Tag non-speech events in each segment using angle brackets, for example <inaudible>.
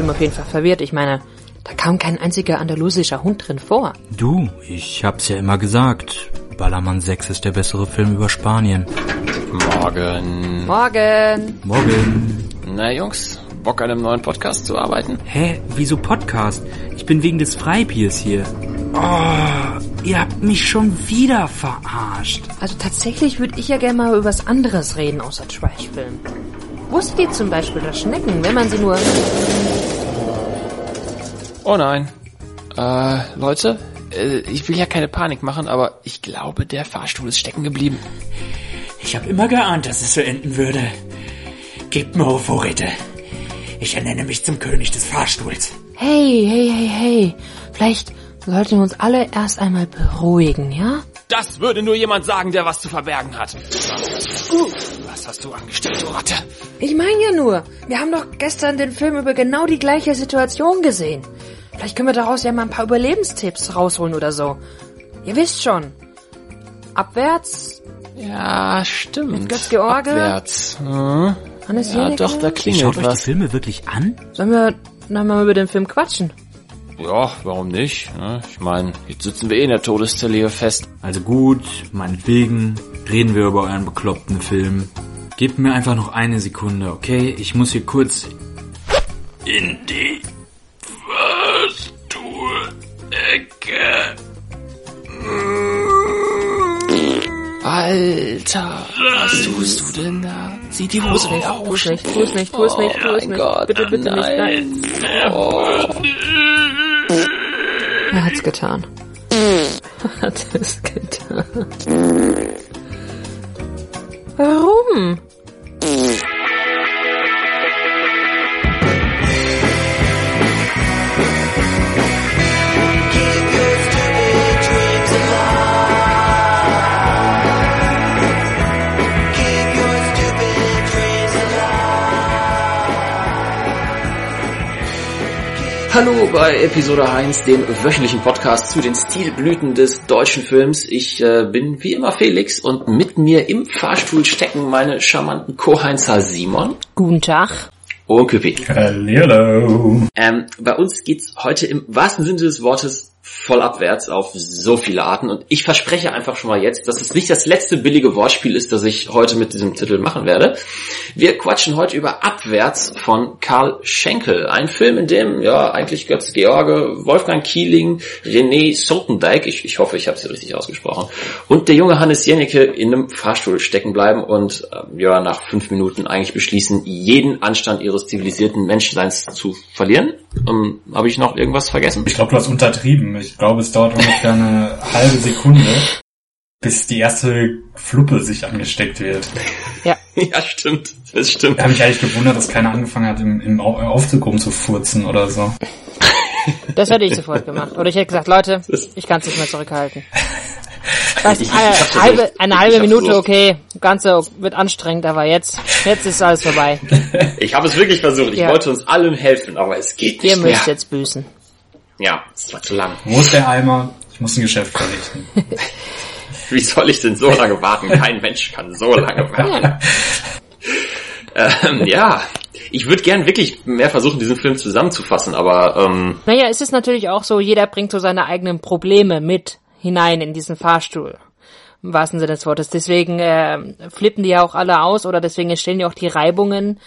Film auf jeden Fall verwirrt. Ich meine, da kam kein einziger andalusischer Hund drin vor. Du, ich hab's ja immer gesagt. Ballermann 6 ist der bessere Film über Spanien. Morgen. Morgen. Morgen. Na Jungs, Bock an einem neuen Podcast zu arbeiten? Hä? Wieso Podcast? Ich bin wegen des Freibiers hier. Oh, ihr habt mich schon wieder verarscht. Also tatsächlich würde ich ja gerne mal über was anderes reden außer Trashfilm. Wusstet ihr zum Beispiel, dass Schnecken, wenn man sie nur... Oh nein. Äh, Leute, äh, ich will ja keine Panik machen, aber ich glaube, der Fahrstuhl ist stecken geblieben. Ich habe immer geahnt, dass es so enden würde. Gebt mir hohe Vorräte. Ich ernenne mich zum König des Fahrstuhls. Hey, hey, hey, hey. Vielleicht sollten wir uns alle erst einmal beruhigen, ja? Das würde nur jemand sagen, der was zu verbergen hat. Uh, was hast du angestellt, du Ratte? Ich meine ja nur, wir haben doch gestern den Film über genau die gleiche Situation gesehen. Vielleicht können wir daraus ja mal ein paar Überlebenstipps rausholen oder so. Ihr wisst schon. Abwärts, Ja, stimmt. Mit Götz George? Abwärts. Hm. Hannes Ja, Jenecke. doch, da klingelt schaut euch die was. Filme wirklich an? Sollen wir noch mal über den Film quatschen? Ja, warum nicht? ne? Ich meine, jetzt sitzen wir eh in der Todeszelle hier fest. Also gut, meinetwegen, reden wir über euren bekloppten Film. Gebt mir einfach noch eine Sekunde, okay? Ich muss hier kurz in die Fahrstuhlecke. Alter, was tust du denn da? Zieh die Hose Tu aus. es nicht, tu es nicht, tu es nicht, tu es mein nicht. Gott, bitte, bitte nicht. nein. Nein. Er hat's getan. <laughs> Er hat es getan. Warum? Hallo bei Episode 1, dem wöchentlichen Podcast zu den Stilblüten des deutschen Films. Ich äh, bin wie immer Felix und mit mir im Fahrstuhl stecken meine charmanten Co-Heinzer Simon Guten Tag. und Küppi. Hallo. Ähm, bei uns geht's heute im wahrsten Sinne des Wortes voll abwärts auf so viele Arten und ich verspreche einfach schon mal jetzt, dass es nicht das letzte billige Wortspiel ist, das ich heute mit diesem Titel machen werde. Wir quatschen heute über Abwärts von Karl Schenkel, ein Film, in dem ja eigentlich Götz George, Wolfgang Kieling, René Sotendijk, ich, ich hoffe, ich habe sie richtig ausgesprochen, und der junge Hannes Jennecke in einem Fahrstuhl stecken bleiben und ähm, ja nach fünf Minuten eigentlich beschließen, jeden Anstand ihres zivilisierten Menschseins zu verlieren. Ähm, habe ich noch irgendwas vergessen? Ich glaube, du hast untertrieben. Ich glaube, es dauert ungefähr eine <laughs> halbe Sekunde, bis die erste Fluppe sich angesteckt wird. Ja, <laughs> ja, stimmt. Das stimmt. Da habe ich eigentlich gewundert, dass keiner angefangen hat, im, im Au- Aufzug rumzufurzen oder so. das hätte ich sofort gemacht. Oder ich hätte gesagt, Leute, ich kann es nicht mehr zurückhalten. <laughs> Weißt, Ich- ich eine, hab's ja halbe, eine Ich halbe Minute, durch. okay, Ganze wird anstrengend, aber jetzt, jetzt ist alles vorbei. <laughs> Ich habe es wirklich versucht. Ich Ja. wollte uns allen helfen, aber es geht Ihr nicht mehr. müsst jetzt büßen. Ja, es war zu lang. Wo ist der Eimer? Ich muss ein Geschäft verrichten. <laughs> Wie soll ich denn so lange warten? Kein Mensch kann so lange <laughs> warten. ähm, ja, ich würde gern wirklich mehr versuchen, diesen Film zusammenzufassen, aber ähm, Naja, es ist natürlich auch so, jeder bringt so seine eigenen Probleme mit hinein in diesen Fahrstuhl. Im wahrsten Sinne des Wortes. Deswegen äh, flippen die ja auch alle aus oder deswegen entstehen ja auch die Reibungen,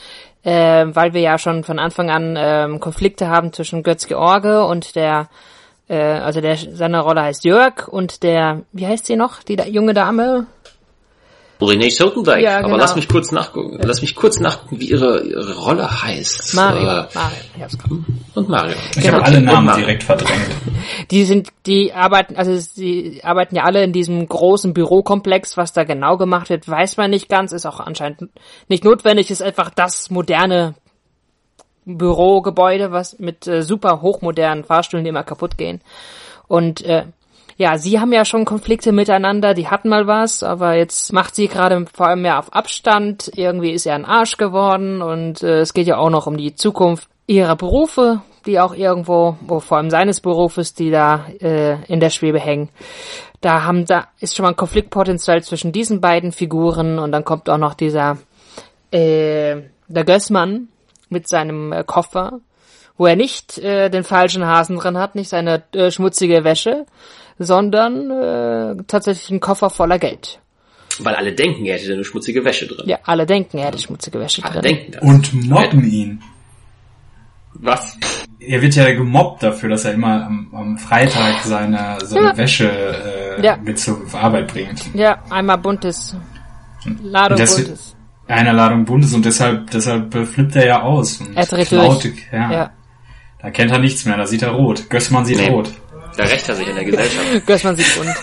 äh, weil wir ja schon von Anfang an ähm, Konflikte haben zwischen Götz George und der, äh, also der seine Rolle heißt Jörg und der, wie heißt sie noch, die da, junge Dame? René Sotendijk. Ja, Aber genau. lass mich kurz nachgucken. Lass mich kurz nachgucken, wie ihre, ihre Rolle heißt. Mario. Äh, Mario, gerade. und Mario. Ich Genau. habe alle Namen direkt verdrängt. <laughs> Die sind, die arbeiten, also sie arbeiten ja alle in diesem großen Bürokomplex. Was da genau gemacht wird, weiß man nicht ganz. Ist auch anscheinend nicht notwendig. Ist einfach das moderne Bürogebäude, was mit äh, super hochmodernen Fahrstühlen, die immer kaputt gehen. Und äh, ja, sie haben ja schon Konflikte miteinander, die hatten mal was, aber jetzt macht sie gerade vor allem mehr auf Abstand. Irgendwie ist er ein Arsch geworden und äh, es geht ja auch noch um die Zukunft ihrer Berufe, die auch irgendwo, wo vor allem seines Berufes, die da äh, in der Schwebe hängen. Da haben, da ist schon mal ein Konfliktpotenzial zwischen diesen beiden Figuren und dann kommt auch noch dieser äh, der Gößmann mit seinem äh, Koffer wo er nicht äh, den falschen Hasen drin hat, nicht seine äh, schmutzige Wäsche, sondern äh, tatsächlich einen Koffer voller Geld. Weil alle denken, er hätte eine schmutzige Wäsche drin. Ja, alle denken, er hätte schmutzige Wäsche Alle drin. denken das. Und mobben ihn. Was? Er wird ja gemobbt dafür, dass er immer am, am Freitag seine, seine Ja. Wäsche äh, Ja. mit zur Arbeit bringt. Ja, einmal buntes. Ladung Das- buntes. Eine Ladung Bundes und deshalb, deshalb äh, flippt er ja aus. Und Er dreht klaut- durch. Ja. Ja. Da kennt er nichts mehr, da sieht er rot. Gößmann sieht Nee. rot. Da rächt er sich in der Gesellschaft. Gößmann sieht bunt.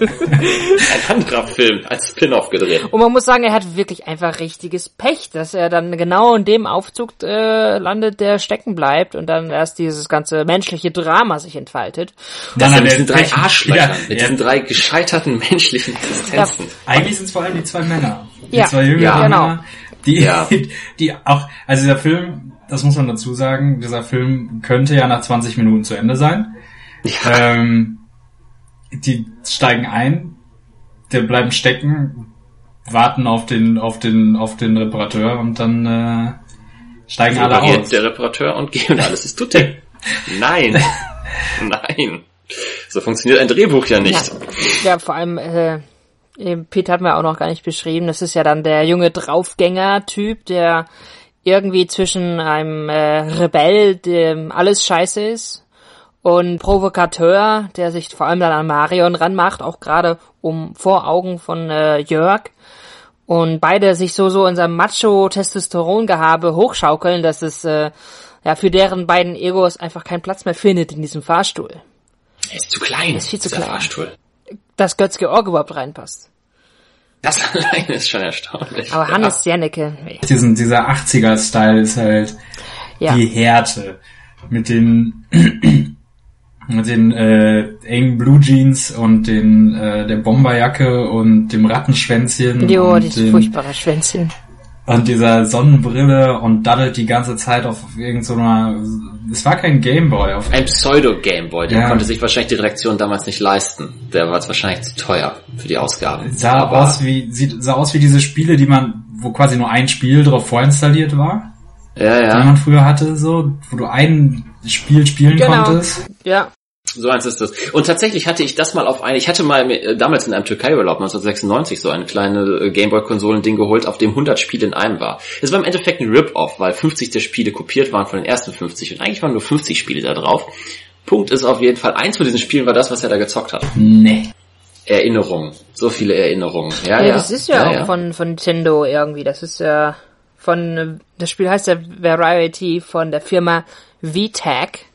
Ein anderer Film als Spin-off gedreht. Und man muss sagen, er hat wirklich einfach richtiges Pech, dass er dann genau in dem Aufzug äh, landet, der stecken bleibt und dann erst dieses ganze menschliche Drama sich entfaltet. Das Nein, mit diesen drei Arschlöchern, Ja, mit ja. diesen drei gescheiterten <laughs> menschlichen Existenzen. Eigentlich sind es vor allem die zwei Männer. Die Ja, zwei jüngeren ja, genau. Männer, die, Ja. <laughs> die auch, also dieser Film, das muss man dazu sagen, dieser Film könnte ja nach 20 Minuten zu Ende sein. Ähm, die steigen ein, der bleiben stecken, warten auf den, auf den, auf den Reparateur und dann äh, steigen alle Repariert aus. der Reparateur und geht und alles ist tutti. <laughs> Nein. Nein. So funktioniert ein Drehbuch ja nicht. Ja, vor allem, äh, eben Pete hat mir auch noch gar nicht beschrieben, das ist ja dann der junge Draufgänger-Typ, der irgendwie zwischen einem äh, Rebell, dem alles scheiße ist, und Provokateur, der sich vor allem dann an Marion ranmacht, auch gerade um vor Augen von äh, Jörg. Und beide sich so so in seinem Macho-Testosteron-Gehabe hochschaukeln, dass es äh, ja für deren beiden Egos einfach keinen Platz mehr findet in diesem Fahrstuhl. Er ist zu klein. Ist viel zu klein. Fahrstuhl. Dass Götz-Georg überhaupt reinpasst. Das <laughs> alleine ist schon erstaunlich. Aber Hannes Jennecke, nee. Diesen, dieser 80er-Style ist halt ja. die Härte. Mit den mit den äh, engen Blue Jeans und den äh, der Bomberjacke und dem Rattenschwänzchen Jo, und, dieses den, furchtbare Schwänzchen. und dieser Sonnenbrille und daddelt die ganze Zeit auf irgend so einer es war kein Gameboy auf Ein Pseudo-Gameboy, den Ja. konnte sich wahrscheinlich die Redaktion damals nicht leisten. Der war jetzt wahrscheinlich zu teuer für die Ausgaben. sah Aber aus wie sieht sah aus wie diese Spiele, die man wo quasi nur ein Spiel drauf vorinstalliert war, ja, die ja. man früher hatte, so wo du ein Spiel spielen Genau. konntest. Ja. So eins ist das. Und tatsächlich hatte ich das mal auf eine, ich hatte mal äh, damals in einem Türkei-Urlaub 1996 so ein kleine äh, Gameboy-Konsolen-Ding geholt, auf dem 100 Spiele in einem war. Es war im Endeffekt ein Rip-Off, weil 50 der Spiele kopiert waren von den ersten 50 und eigentlich waren nur 50 Spiele da drauf. Punkt ist auf jeden Fall, eins von diesen Spielen war das, was er da gezockt hat. Nee. Erinnerungen. So viele Erinnerungen. Ja, Ja, ja. das ist ja, auch Von, von Nintendo irgendwie. Das ist ja von, das Spiel heißt ja Variety von der Firma VTAC.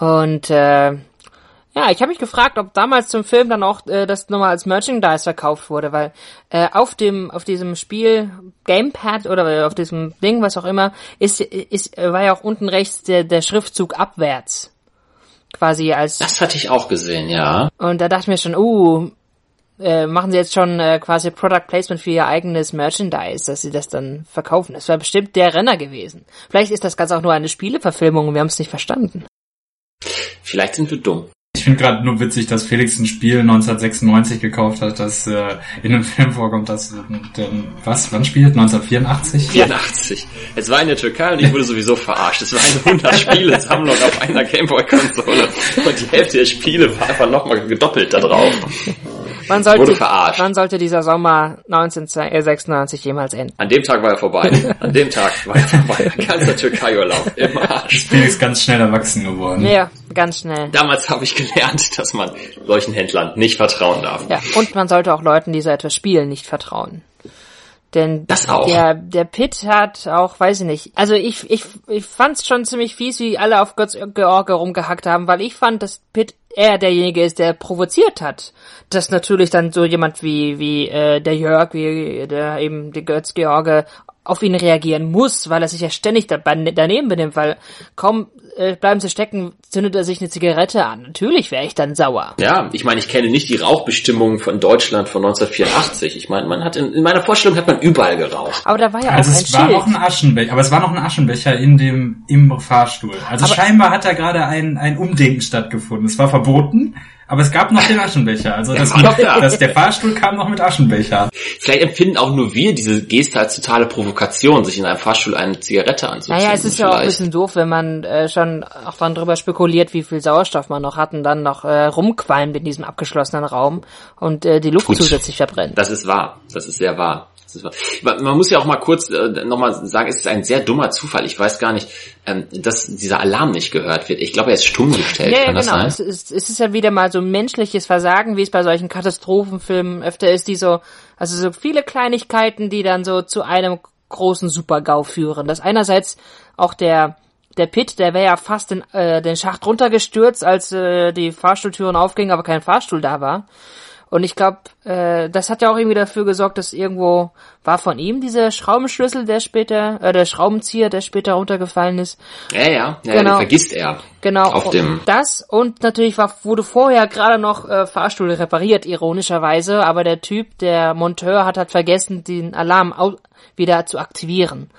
Und äh, ja, ich habe mich gefragt, ob damals zum Film dann auch äh, das nochmal als Merchandise verkauft wurde, weil äh, auf dem auf diesem Spiel Gamepad oder auf diesem Ding, was auch immer, ist ist war ja auch unten rechts der der Schriftzug abwärts. Quasi als Das hatte ich auch gesehen, ja. und da dachte ich mir schon, uh, äh, machen sie jetzt schon äh, quasi Product Placement für ihr eigenes Merchandise, dass sie das dann verkaufen. Das war bestimmt der Renner gewesen. Vielleicht ist das Ganze auch nur eine Spieleverfilmung und wir haben es nicht verstanden. Vielleicht sind wir dumm. Ich finde gerade nur witzig, dass Felix ein Spiel 1996 gekauft hat, das äh, in einem <laughs> Film vorkommt, das denn, was, wann spielt? 1984? 84. Es war in der Türkei und ich wurde sowieso verarscht. Es war eine 100-Spiele-Sammlung auf einer Gameboy-Konsole und die Hälfte der Spiele war einfach nochmal gedoppelt da drauf. Wann sollte, Wurde verarscht. wann sollte dieser Sommer 1996 jemals enden? An dem Tag war er vorbei. <laughs> An dem Tag war er vorbei. <laughs> Ein ganzer Türkei-Urlaub im Arsch. Felix ganz schnell erwachsen geworden. Ja, ganz schnell. Damals habe ich gelernt, dass man solchen Händlern nicht vertrauen darf. Ja, und man sollte auch Leuten, die so etwas spielen, nicht vertrauen. Denn Das auch. der der Pitt hat auch, weiß ich nicht. Also ich ich ich fand's schon ziemlich fies, wie alle auf Götz George rumgehackt haben, weil ich fand, dass Pitt eher derjenige ist, der provoziert hat. Dass natürlich dann so jemand wie wie äh, der Jörg, wie der eben der Götz George auf ihn reagieren muss, weil er sich ja ständig daneben benimmt, weil kaum äh, bleiben sie stecken, zündet er sich eine Zigarette an. Natürlich wäre ich dann sauer. Ja, ich meine, ich kenne nicht die Rauchbestimmungen von Deutschland von 1984. Ich meine, man hat in, in meiner Vorstellung hat man überall geraucht. Aber da war ja Also auch ein es war Schild. noch ein Aschenbecher, aber es war noch ein Aschenbecher in dem im Fahrstuhl. Also Aber- scheinbar hat da gerade ein ein Umdenken stattgefunden. Es war verboten, Aber es gab noch den Aschenbecher. Also das, <laughs> war noch da. das, der Fahrstuhl kam noch mit Aschenbecher. Vielleicht empfinden auch nur wir diese Geste als totale Provokation, sich in einem Fahrstuhl eine Zigarette anzuzünden. Naja, es ist ja auch ein vielleicht. bisschen doof, wenn man äh, schon auch dann drüber spekuliert, wie viel Sauerstoff man noch hat und dann noch äh, rumqualmt in diesem abgeschlossenen Raum und äh, die Luft Gut. zusätzlich verbrennt. Das ist wahr. Das ist sehr wahr. Man muss ja auch mal kurz äh, nochmal sagen, es ist ein sehr dummer Zufall. Ich weiß gar nicht, ähm, dass dieser Alarm nicht gehört wird. Ich glaube, er ist stumm gestellt. Ja, ja genau. Es ist, es ist ja wieder mal so menschliches Versagen, wie es bei solchen Katastrophenfilmen öfter ist, die so, also so viele Kleinigkeiten, die dann so zu einem großen Super-GAU führen. Das einerseits auch der der Pit, der wäre ja fast in, äh, den Schacht runtergestürzt, als äh, die Fahrstuhltüren aufgingen, aber kein Fahrstuhl da war. Und ich glaube, äh, das hat ja auch irgendwie dafür gesorgt, dass irgendwo war von ihm dieser Schraubenschlüssel, der später, äh, der Schraubenzieher, der später runtergefallen ist. Ja, ja, ja, Genau. den vergisst er. Genau. Auf dem- das und natürlich war, wurde vorher gerade noch äh, Fahrstuhl repariert, ironischerweise, aber der Typ, der Monteur, hat halt vergessen, den Alarm wieder zu aktivieren.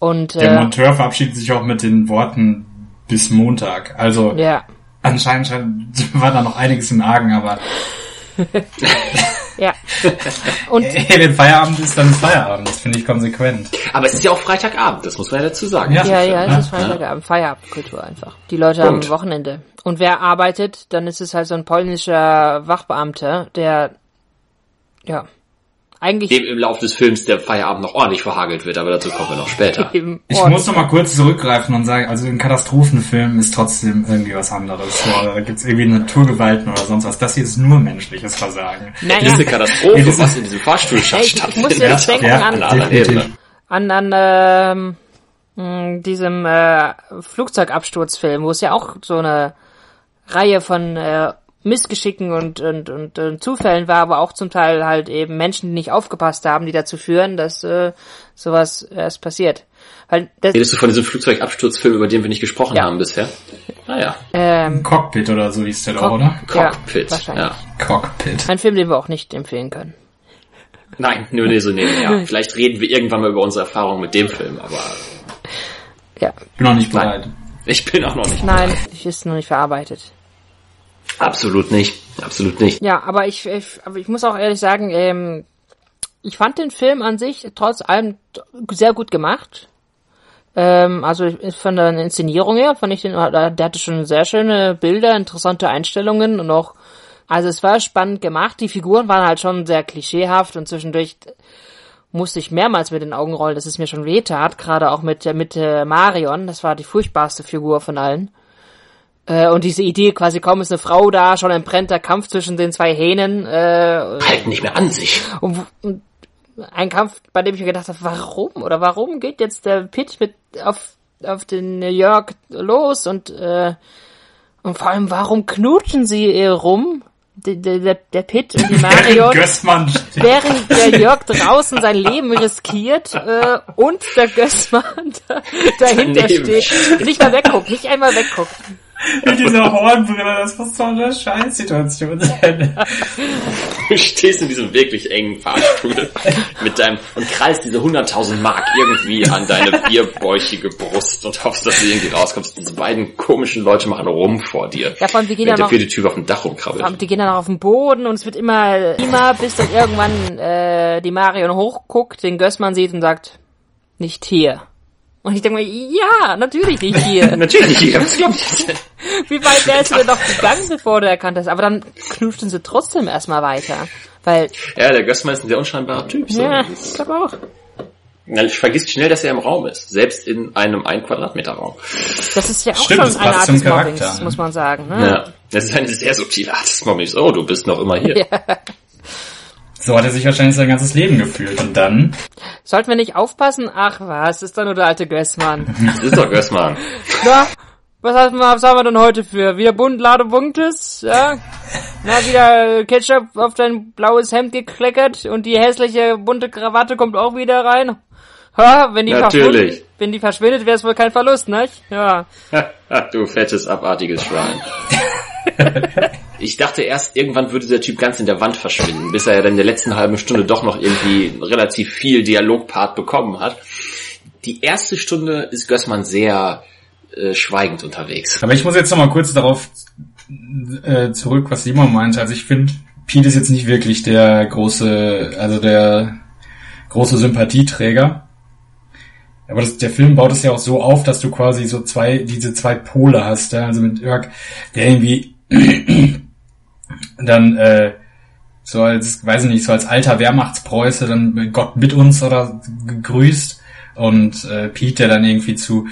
Und Der äh, Monteur verabschiedet sich auch mit den Worten bis Montag. Also ja, anscheinend <laughs> war da noch einiges im Argen, aber ja. Und hey, wenn Feierabend ist, dann ist Feierabend. Das finde ich konsequent. Aber es ist ja auch Freitagabend, das muss man ja dazu sagen. Ja. ja, ja, es ist Freitagabend, Feierabendkultur einfach. Die Leute Punkt. haben Wochenende. Und wer arbeitet, dann ist es halt so ein polnischer Wachbeamter, der ja eigentlich Dem im Laufe des Films der Feierabend noch ordentlich verhagelt wird, aber dazu kommen wir noch später. <laughs> Ich muss noch mal kurz zurückgreifen und sagen, also ein Katastrophenfilm ist trotzdem irgendwie was anderes. Ja, Da gibt's irgendwie Naturgewalten oder sonst was. Das hier ist nur menschliches Versagen. Das naja, ist eine Katastrophe, Ja, das ist- was in diesem Fahrstuhlschacht Ey, ich- muss jetzt stattfindet. denken Auf an-. Ebene. an, an ähm, mh, diesem äh, Flugzeugabsturzfilm, wo es ja auch so eine Reihe von äh, Missgeschicken und, und, und, und Zufällen war, aber auch zum Teil halt eben Menschen, die nicht aufgepasst haben, die dazu führen, dass äh, sowas erst passiert. Weil das, Redest du von diesem Flugzeugabsturzfilm, über den wir nicht gesprochen Ja. haben bisher? Naja, ähm, Cockpit oder so hieß der doch, oder? Cockpit. Ja. Ja. Cockpit. ein Film, den wir auch nicht empfehlen können. Nein, nur nee, so nebenher. Vielleicht reden wir irgendwann mal über unsere Erfahrungen mit dem Film, aber Ja, Bin noch nicht bereit. ich bin auch noch nicht. nein, ich ist noch nicht verarbeitet. Absolut nicht. Absolut nicht. Ja, aber ich, ich, aber ich muss auch ehrlich sagen, ähm, ich fand den Film an sich trotz allem sehr gut gemacht. Ähm, also von der Inszenierung her fand ich den, der hatte schon sehr schöne Bilder, interessante Einstellungen und auch, also es war spannend gemacht. Die Figuren waren halt schon sehr klischeehaft und zwischendurch musste ich mehrmals mit den Augen rollen, dass es mir schon weh tat, gerade auch mit, mit Marion. Das war die furchtbarste Figur von allen. Äh, und diese Idee, quasi kaum ist eine Frau da, schon entbrennt der Kampf zwischen den zwei Hähnen. Äh, Halten nicht mehr an sich. und, und ein Kampf, bei dem ich mir gedacht habe, warum oder warum geht jetzt der Pitt mit auf, auf den Jörg los und, äh, und vor allem, warum knutschen sie rum? Der, der, der Pitt und die <laughs> Marion. Während der Jörg draußen sein Leben riskiert äh, und der Gößmann <laughs> da, dahinter Daneben. steht. Nicht mal wegguckt, nicht einmal wegguckt. <laughs> Mit dieser Hornbrille, das muss <laughs> so eine Scheißsituation sein. Du stehst in diesem wirklich engen Fahrstuhl mit deinem und kreist diese 100.000 Mark irgendwie an deine bierbäuchige Brust und hoffst, dass du irgendwie rauskommst. Diese beiden komischen Leute machen rum vor dir. Ja, vor allem, die gehen ja der noch- vierte Typ auf dem Dach rumkrabbelt. Und die gehen dann auch auf den Boden und es wird immer, immer bis dann irgendwann äh, die Marion hochguckt, den Gößmann sieht und sagt, nicht hier. Und ich denke mir, ja, natürlich nicht hier. <laughs> Natürlich, ich hab's glaub ich. <laughs> Wie weit wärst du denn noch gegangen, bevor du erkannt hast? Aber dann knutschten sie trotzdem erstmal weiter. Weil, Ja, der Gößmann ist ein sehr unscheinbarer Typ. So. ja, ich glaube auch. Man vergisst schnell, dass er im Raum ist. Selbst in einem ein Quadratmeter Raum. Das ist ja auch Stimmt, das schon eine passt Art zum des Mobbings, Charakter, muss man sagen. Ne? Ja. Das ist eine sehr subtile Art des Mobbings. Oh, du bist noch immer hier. <laughs> So hat er sich wahrscheinlich sein ganzes Leben gefühlt. Und dann, Sollten wir nicht aufpassen? Ach was, ist doch nur der alte Gößmann. Das <laughs> ist doch Gößmann. Na, was, haben wir denn heute für? Wieder bunt, Lade Buntes? Ja? Na, wieder Ketchup auf dein blaues Hemd gekleckert und die hässliche bunte Krawatte kommt auch wieder rein. Ha, wenn die Natürlich. verschwindet, wenn die verschwindet, wäre es wohl kein Verlust, nicht? Ja. <laughs> du fettes, abartiges Schwein. Ich dachte erst, irgendwann würde der Typ ganz in der Wand verschwinden, bis er ja dann in der letzten halben Stunde doch noch irgendwie relativ viel Dialogpart bekommen hat. Die erste Stunde ist Gößmann sehr äh, schweigend unterwegs. aber ich muss jetzt noch mal kurz darauf äh, zurück, was Simon meinte. Also ich finde, Pete ist jetzt nicht wirklich der große, also der große Sympathieträger. Aber das, der Film baut es ja auch so auf, dass du quasi so zwei, diese zwei Pole hast, ja? also mit Irk, der irgendwie <clears throat> dann äh, so als, weiß ich nicht, so als alter Wehrmachtspreuße dann Gott mit uns oder grüßt und äh, Pete, der dann irgendwie zu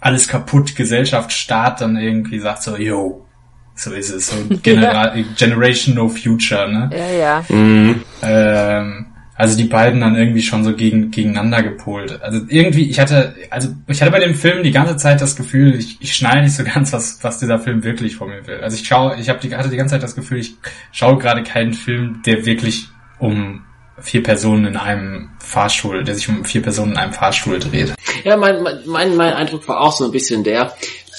alles kaputt, Gesellschaft, Staat dann irgendwie sagt so, yo, so ist es, so <laughs> Genera Generation No Future, ne? Ja, ja. Mhm. Ähm, also die beiden dann irgendwie schon so gegen, gegeneinander gepolt. Also irgendwie, ich hatte, also ich hatte bei dem Film die ganze Zeit das Gefühl, ich, ich schneide nicht so ganz, was, was dieser Film wirklich von mir will. Also ich schaue, ich hab die, hatte die ganze Zeit das Gefühl, ich schaue gerade keinen Film, der wirklich um vier Personen in einem Fahrstuhl, der sich um vier Personen in einem Fahrstuhl dreht. Ja, mein, mein, mein Eindruck war auch so ein bisschen der,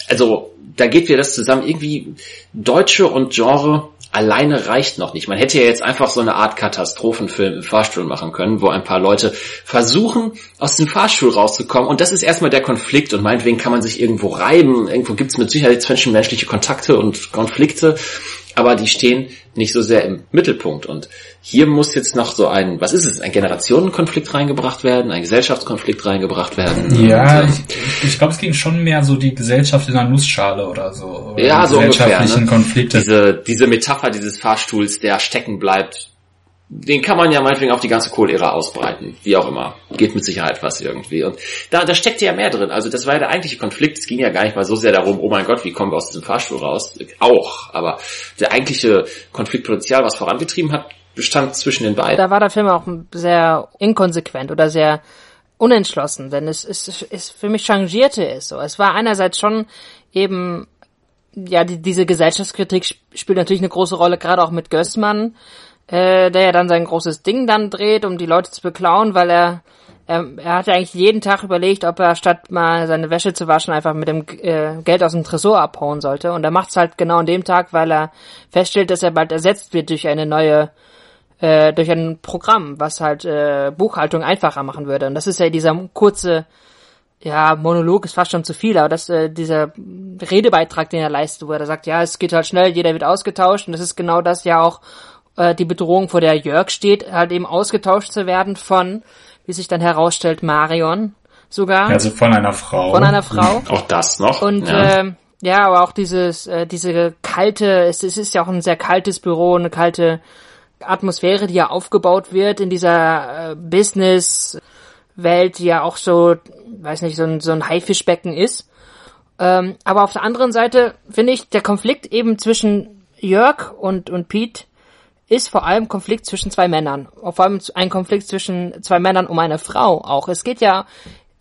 also da geht wieder das zusammen, irgendwie Deutsche und Genre alleine reicht noch nicht. Man hätte ja jetzt einfach so eine Art Katastrophenfilm im Fahrstuhl machen können, wo ein paar Leute versuchen, aus dem Fahrstuhl rauszukommen. Und das ist erstmal der Konflikt. Und meinetwegen kann man sich irgendwo reiben. Irgendwo gibt es mit Sicherheit zwischenmenschliche Kontakte und Konflikte aber die stehen nicht so sehr im Mittelpunkt. Und hier muss jetzt noch so ein, was ist es, ein Generationenkonflikt reingebracht werden, ein Gesellschaftskonflikt reingebracht werden. Ja, und, ich, ich glaube, es ging schon mehr so die Gesellschaft in der Nussschale oder so. Oder ja, so ungefähr. Ne? Konflikte. Diese, diese Metapher dieses Fahrstuhls, der stecken bleibt, den kann man ja meinetwegen auf die ganze Kohl-Ära ausbreiten. Wie auch immer. Geht mit Sicherheit was irgendwie. Und da, da steckt ja mehr drin. Also das war ja der eigentliche Konflikt. Es ging ja gar nicht mal so sehr darum, oh mein Gott, wie kommen wir aus diesem Fahrstuhl raus? Auch. Aber der eigentliche Konfliktpotenzial, was vorangetrieben hat, bestand zwischen den beiden. Da war der Film auch sehr inkonsequent oder sehr unentschlossen, denn es, es, es für mich changierte es so. Es war einerseits schon eben, ja, die, diese Gesellschaftskritik spielt natürlich eine große Rolle, gerade auch mit Gößmann, äh, der ja dann sein großes Ding dann dreht, um die Leute zu beklauen, weil er er, er hatte eigentlich jeden Tag überlegt, ob er statt mal seine Wäsche zu waschen einfach mit dem äh, Geld aus dem Tresor abhauen sollte. Und er macht es halt genau an dem Tag, weil er feststellt, dass er bald ersetzt wird durch eine neue, äh, durch ein Programm, was halt äh, Buchhaltung einfacher machen würde. Und das ist ja dieser kurze, ja, Monolog ist fast schon zu viel, aber das, äh, dieser Redebeitrag, den er leistet, wo er sagt, ja, es geht halt schnell, jeder wird ausgetauscht. Und das ist genau das ja auch, äh, die Bedrohung, vor der Jörg steht, halt eben ausgetauscht zu werden von, wie sich dann herausstellt, Marion sogar. Also von einer Frau. Von einer Frau. Auch das noch. Und ja, äh, ja aber auch dieses, äh, diese kalte, es, es ist ja auch ein sehr kaltes Büro, eine kalte Atmosphäre, die ja aufgebaut wird in dieser äh, Business-Welt, die ja auch so, weiß nicht, so ein, so ein Haifischbecken ist. Ähm, aber auf der anderen Seite finde ich, der Konflikt eben zwischen Jörg und, und Pete ist vor allem Konflikt zwischen zwei Männern. Vor allem ein Konflikt zwischen zwei Männern um eine Frau auch. Es geht ja,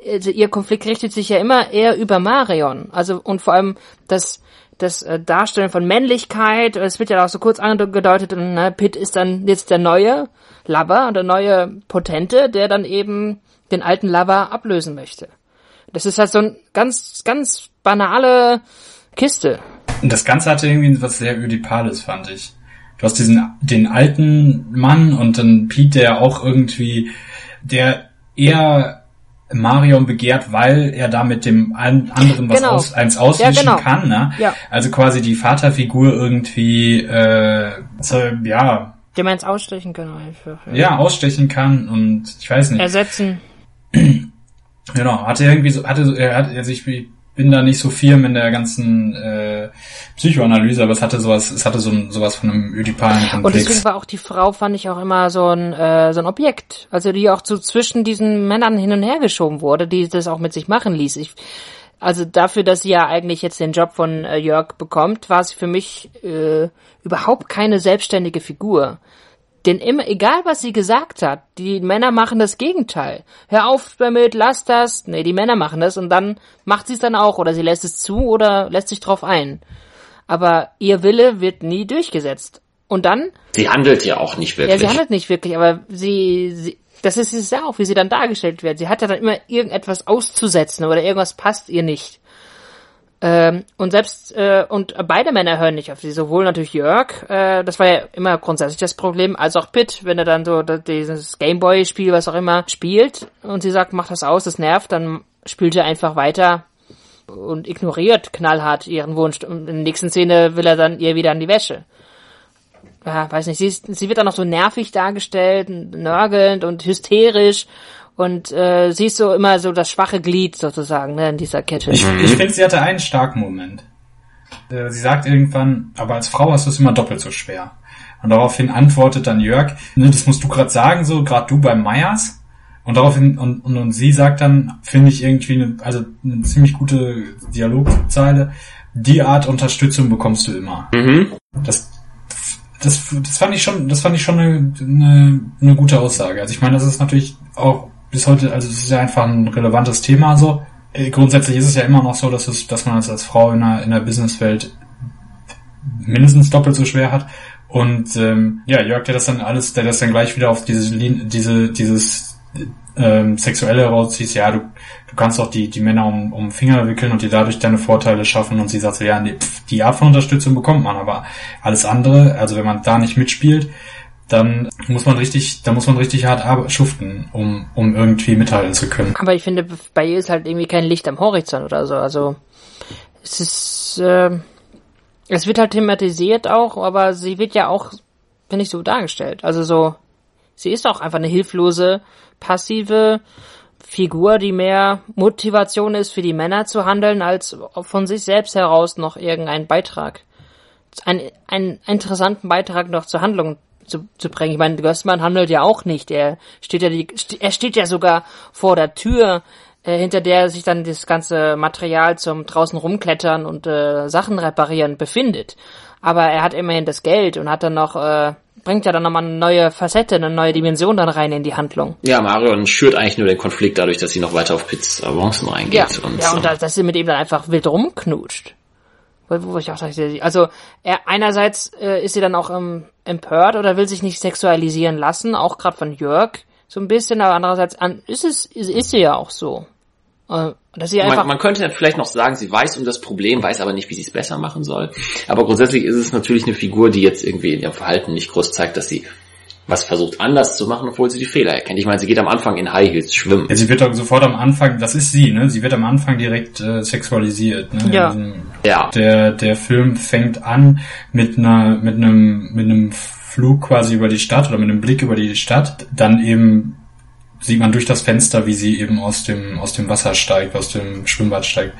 also ihr Konflikt richtet sich ja immer eher über Marion. Also, und vor allem das, das äh, Darstellen von Männlichkeit, es wird ja auch so kurz angedeutet, ne, Pitt ist dann jetzt der neue Lover, der neue Potente, der dann eben den alten Lover ablösen möchte. Das ist halt so ein ganz, ganz banale Kiste. Das Ganze hatte irgendwie was sehr Ödipales, fand ich. Du hast diesen, den alten Mann und dann Pete, der auch irgendwie, der eher Marion begehrt, weil er da mit dem anderen was Genau. aus, eins auswischen Ja, genau. kann, ne? Ja. Also quasi die Vaterfigur irgendwie, äh, so, ja, man jetzt ausstechen kann einfach. ja, ausstechen kann und ich weiß nicht. Ersetzen. <clears throat> Genau, hatte irgendwie so, hatte, er hat, also ich bin da nicht so firm in der ganzen äh, Psychoanalyse, aber es hatte sowas, es hatte so ein, sowas von einem ödipalen Und Komplex. deswegen war auch die Frau, fand ich auch immer so ein, äh, so ein Objekt. Also die auch so zwischen diesen Männern hin und her geschoben wurde, die das auch mit sich machen ließ. Ich, also dafür, dass sie ja eigentlich jetzt den Job von äh, Jörg bekommt, war sie für mich äh, überhaupt keine selbstständige Figur. Denn immer, egal was sie gesagt hat, die Männer machen das Gegenteil. Hör auf damit, lass das. Nee, die Männer machen das und dann macht sie es dann auch oder sie lässt es zu oder lässt sich drauf ein. Aber ihr Wille wird nie durchgesetzt. Und dann Sie handelt ja auch nicht wirklich. ja, sie handelt nicht wirklich, aber sie, sie das ist es ja auch, wie sie dann dargestellt wird. Sie hat ja dann immer irgendetwas auszusetzen oder irgendwas passt ihr nicht. Ähm, und selbst äh, und beide Männer hören nicht auf sie, sowohl natürlich Jörg, äh, das war ja immer grundsätzlich das Problem, als auch Pitt, wenn er dann so dieses Gameboy-Spiel, was auch immer, spielt und sie sagt, mach das aus, das nervt, dann spielt er einfach weiter und ignoriert knallhart ihren Wunsch. Und in der nächsten Szene will er dann ihr wieder an die Wäsche. Ja, weiß nicht, sie, ist, sie wird dann noch so nervig dargestellt, nörgelnd und hysterisch und äh, sie ist so immer so das schwache Glied sozusagen ne, in dieser Kette. Ich, ich finde, sie hatte einen starken Moment. Äh, Sie sagt irgendwann, aber als Frau hast du es immer doppelt so schwer. Und daraufhin antwortet dann Jörg, ne, das musst du gerade sagen, so gerade du beim Meyers. Und daraufhin, und, und, und sie sagt dann, finde ich irgendwie eine, also eine ziemlich gute Dialogzeile, die Art Unterstützung bekommst du immer. Mhm. Das, das, das fand ich schon, das fand ich schon eine, eine, eine gute Aussage. Also ich meine, das ist natürlich auch bis heute, also es ist ja einfach ein relevantes Thema so. Äh, Grundsätzlich ist es ja immer noch so, dass es, dass man es als Frau in der, in der Businesswelt mindestens doppelt so schwer hat. Und ähm, ja, Jörg, der das dann alles, der das dann gleich wieder auf diese, diese, dieses ähm, sexuelle rauszieht, ja, du, du kannst auch die, die Männer um, um Finger wickeln und dir dadurch deine Vorteile schaffen. Und sie sagt so, ja, nee, die Art von Unterstützung bekommt man, aber alles andere, also wenn man da nicht mitspielt, dann muss man richtig, da muss man richtig hart schuften, um, um irgendwie mithalten zu können. Aber ich finde, bei ihr ist halt irgendwie kein Licht am Horizont oder so. Also es ist, äh, es wird halt thematisiert auch, aber sie wird ja auch, finde ich, so dargestellt. Also so, sie ist auch einfach eine hilflose, passive Figur, die mehr Motivation ist für die Männer zu handeln, als von sich selbst heraus noch irgendein Beitrag, ein, einen interessanten Beitrag noch zur Handlung zu, zu bringen. Ich meine, Gößmann handelt ja auch nicht. Er steht ja die, er steht ja sogar vor der Tür, äh, hinter der sich dann das ganze Material zum draußen rumklettern und äh, Sachen reparieren befindet. Aber er hat immerhin das Geld und hat dann noch, äh, bringt ja dann nochmal eine neue Facette, eine neue Dimension dann rein in die Handlung. Ja, Marion schürt eigentlich nur den Konflikt dadurch, dass sie noch weiter auf Pitts Avancen reingeht. Ja, und, ja, und dass, dass sie mit ihm dann einfach wild rumknutscht. Wo, wo ich auch sage, also er, einerseits äh, ist sie dann auch ähm, empört oder will sich nicht sexualisieren lassen, auch gerade von Jörg so ein bisschen, aber andererseits an, ist es ist, ist sie ja auch so. Äh, dass sie einfach man, man könnte vielleicht noch sagen, sie weiß um das Problem, weiß aber nicht, wie sie es besser machen soll. Aber grundsätzlich ist es natürlich eine Figur, die jetzt irgendwie in ihrem Verhalten nicht groß zeigt, dass sie was versucht anders zu machen, obwohl sie die Fehler erkennt. Ich meine, sie geht am Anfang in High Heels schwimmen. Ja, sie wird doch sofort am Anfang, das ist sie, ne? Sie wird am Anfang direkt äh, sexualisiert. Ne? Ja. Also, Ja. Der, der Film fängt an mit einer, mit einem, mit einem Flug quasi über die Stadt oder mit einem Blick über die Stadt. Dann eben sieht man durch das Fenster, wie sie eben aus dem, aus dem Wasser steigt, aus dem Schwimmbad steigt.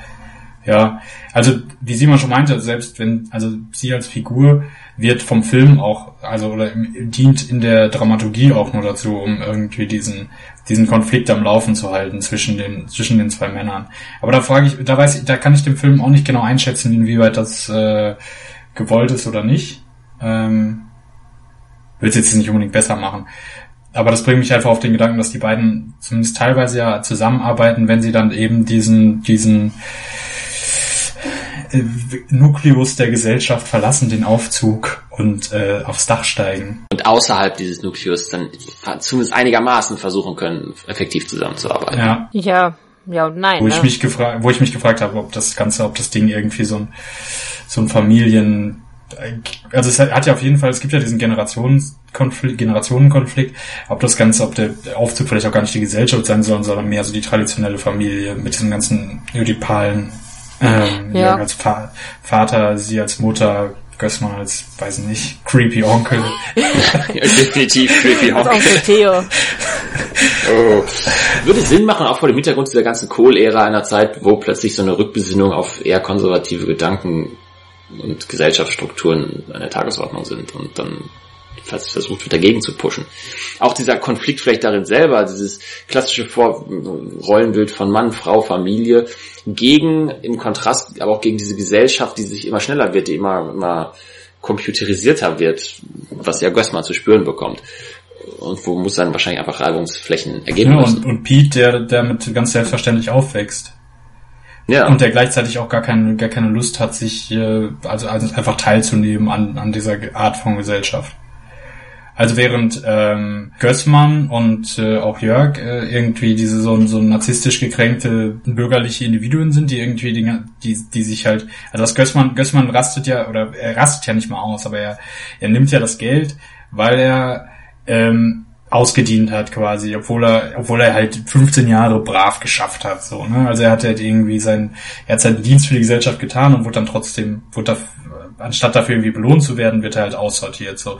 Ja, also wie Simon schon meinte, selbst wenn, also sie als Figur wird vom Film auch, also oder dient in der Dramaturgie auch nur dazu, um irgendwie diesen diesen Konflikt am Laufen zu halten zwischen den zwischen den zwei Männern. Aber da frage ich, da weiß ich, da kann ich dem Film auch nicht genau einschätzen, inwieweit das äh, gewollt ist oder nicht. Ähm, es jetzt nicht unbedingt besser machen. Aber das bringt mich einfach auf den Gedanken, dass die beiden zumindest teilweise ja zusammenarbeiten, wenn sie dann eben diesen, diesen äh, Nukleus der Gesellschaft verlassen, den Aufzug und äh, aufs Dach steigen. Und außerhalb dieses Nukleus dann zumindest einigermaßen versuchen können, effektiv zusammenzuarbeiten. Ja, ja, ja und nein. wo ich ne? mich gefragt, wo ich mich gefragt habe, ob das Ganze, ob das Ding irgendwie so ein so ein Familien also es hat ja auf jeden Fall, es gibt ja diesen Generationskonflikt, Generationenkonflikt, ob das Ganze, ob der Aufzug vielleicht auch gar nicht die Gesellschaft sein soll, sondern mehr so die traditionelle Familie mit diesen ganzen Ödipalen, ähm, Ja. ja. als Fa Vater, sie als Mutter, Gößmann als, weiß ich nicht, creepy Onkel. <laughs> Definitiv creepy ist Honk. Onkel Theo. <laughs> Oh. Würde Sinn machen, auch vor dem Hintergrund dieser ganzen Kohl-Ära einer Zeit, wo plötzlich so eine Rückbesinnung auf eher konservative Gedanken und Gesellschaftsstrukturen an der Tagesordnung sind und dann versucht wird, dagegen zu pushen. Auch dieser Konflikt vielleicht darin selber, dieses klassische Vor Rollenbild von Mann, Frau, Familie, gegen, im Kontrast, aber auch gegen diese Gesellschaft, die sich immer schneller wird, die immer, immer computerisierter wird, was ja Gößmann zu spüren bekommt. Und wo muss dann wahrscheinlich einfach Reibungsflächen ergeben Ja, müssen. und, und Pete, der damit ganz selbstverständlich aufwächst. ja. Und der gleichzeitig auch gar keine, gar keine Lust hat, sich äh, also, also einfach teilzunehmen an, an dieser Art von Gesellschaft. Also während ähm, Gößmann und äh, auch Jörg äh, irgendwie diese so, so narzisstisch gekränkte bürgerliche Individuen sind, die irgendwie Dinge, die, die sich halt, also das Gößmann, Gößmann rastet ja, oder er rastet ja nicht mal aus, aber er, er nimmt ja das Geld, weil er ähm, ausgedient hat quasi, obwohl er, obwohl er halt 15 Jahre brav geschafft hat, so, ne? Also er hat halt irgendwie seinen, er hat seinen Dienst für die Gesellschaft getan und wurde dann trotzdem, wurde da, anstatt dafür irgendwie belohnt zu werden, wird er halt aussortiert, so.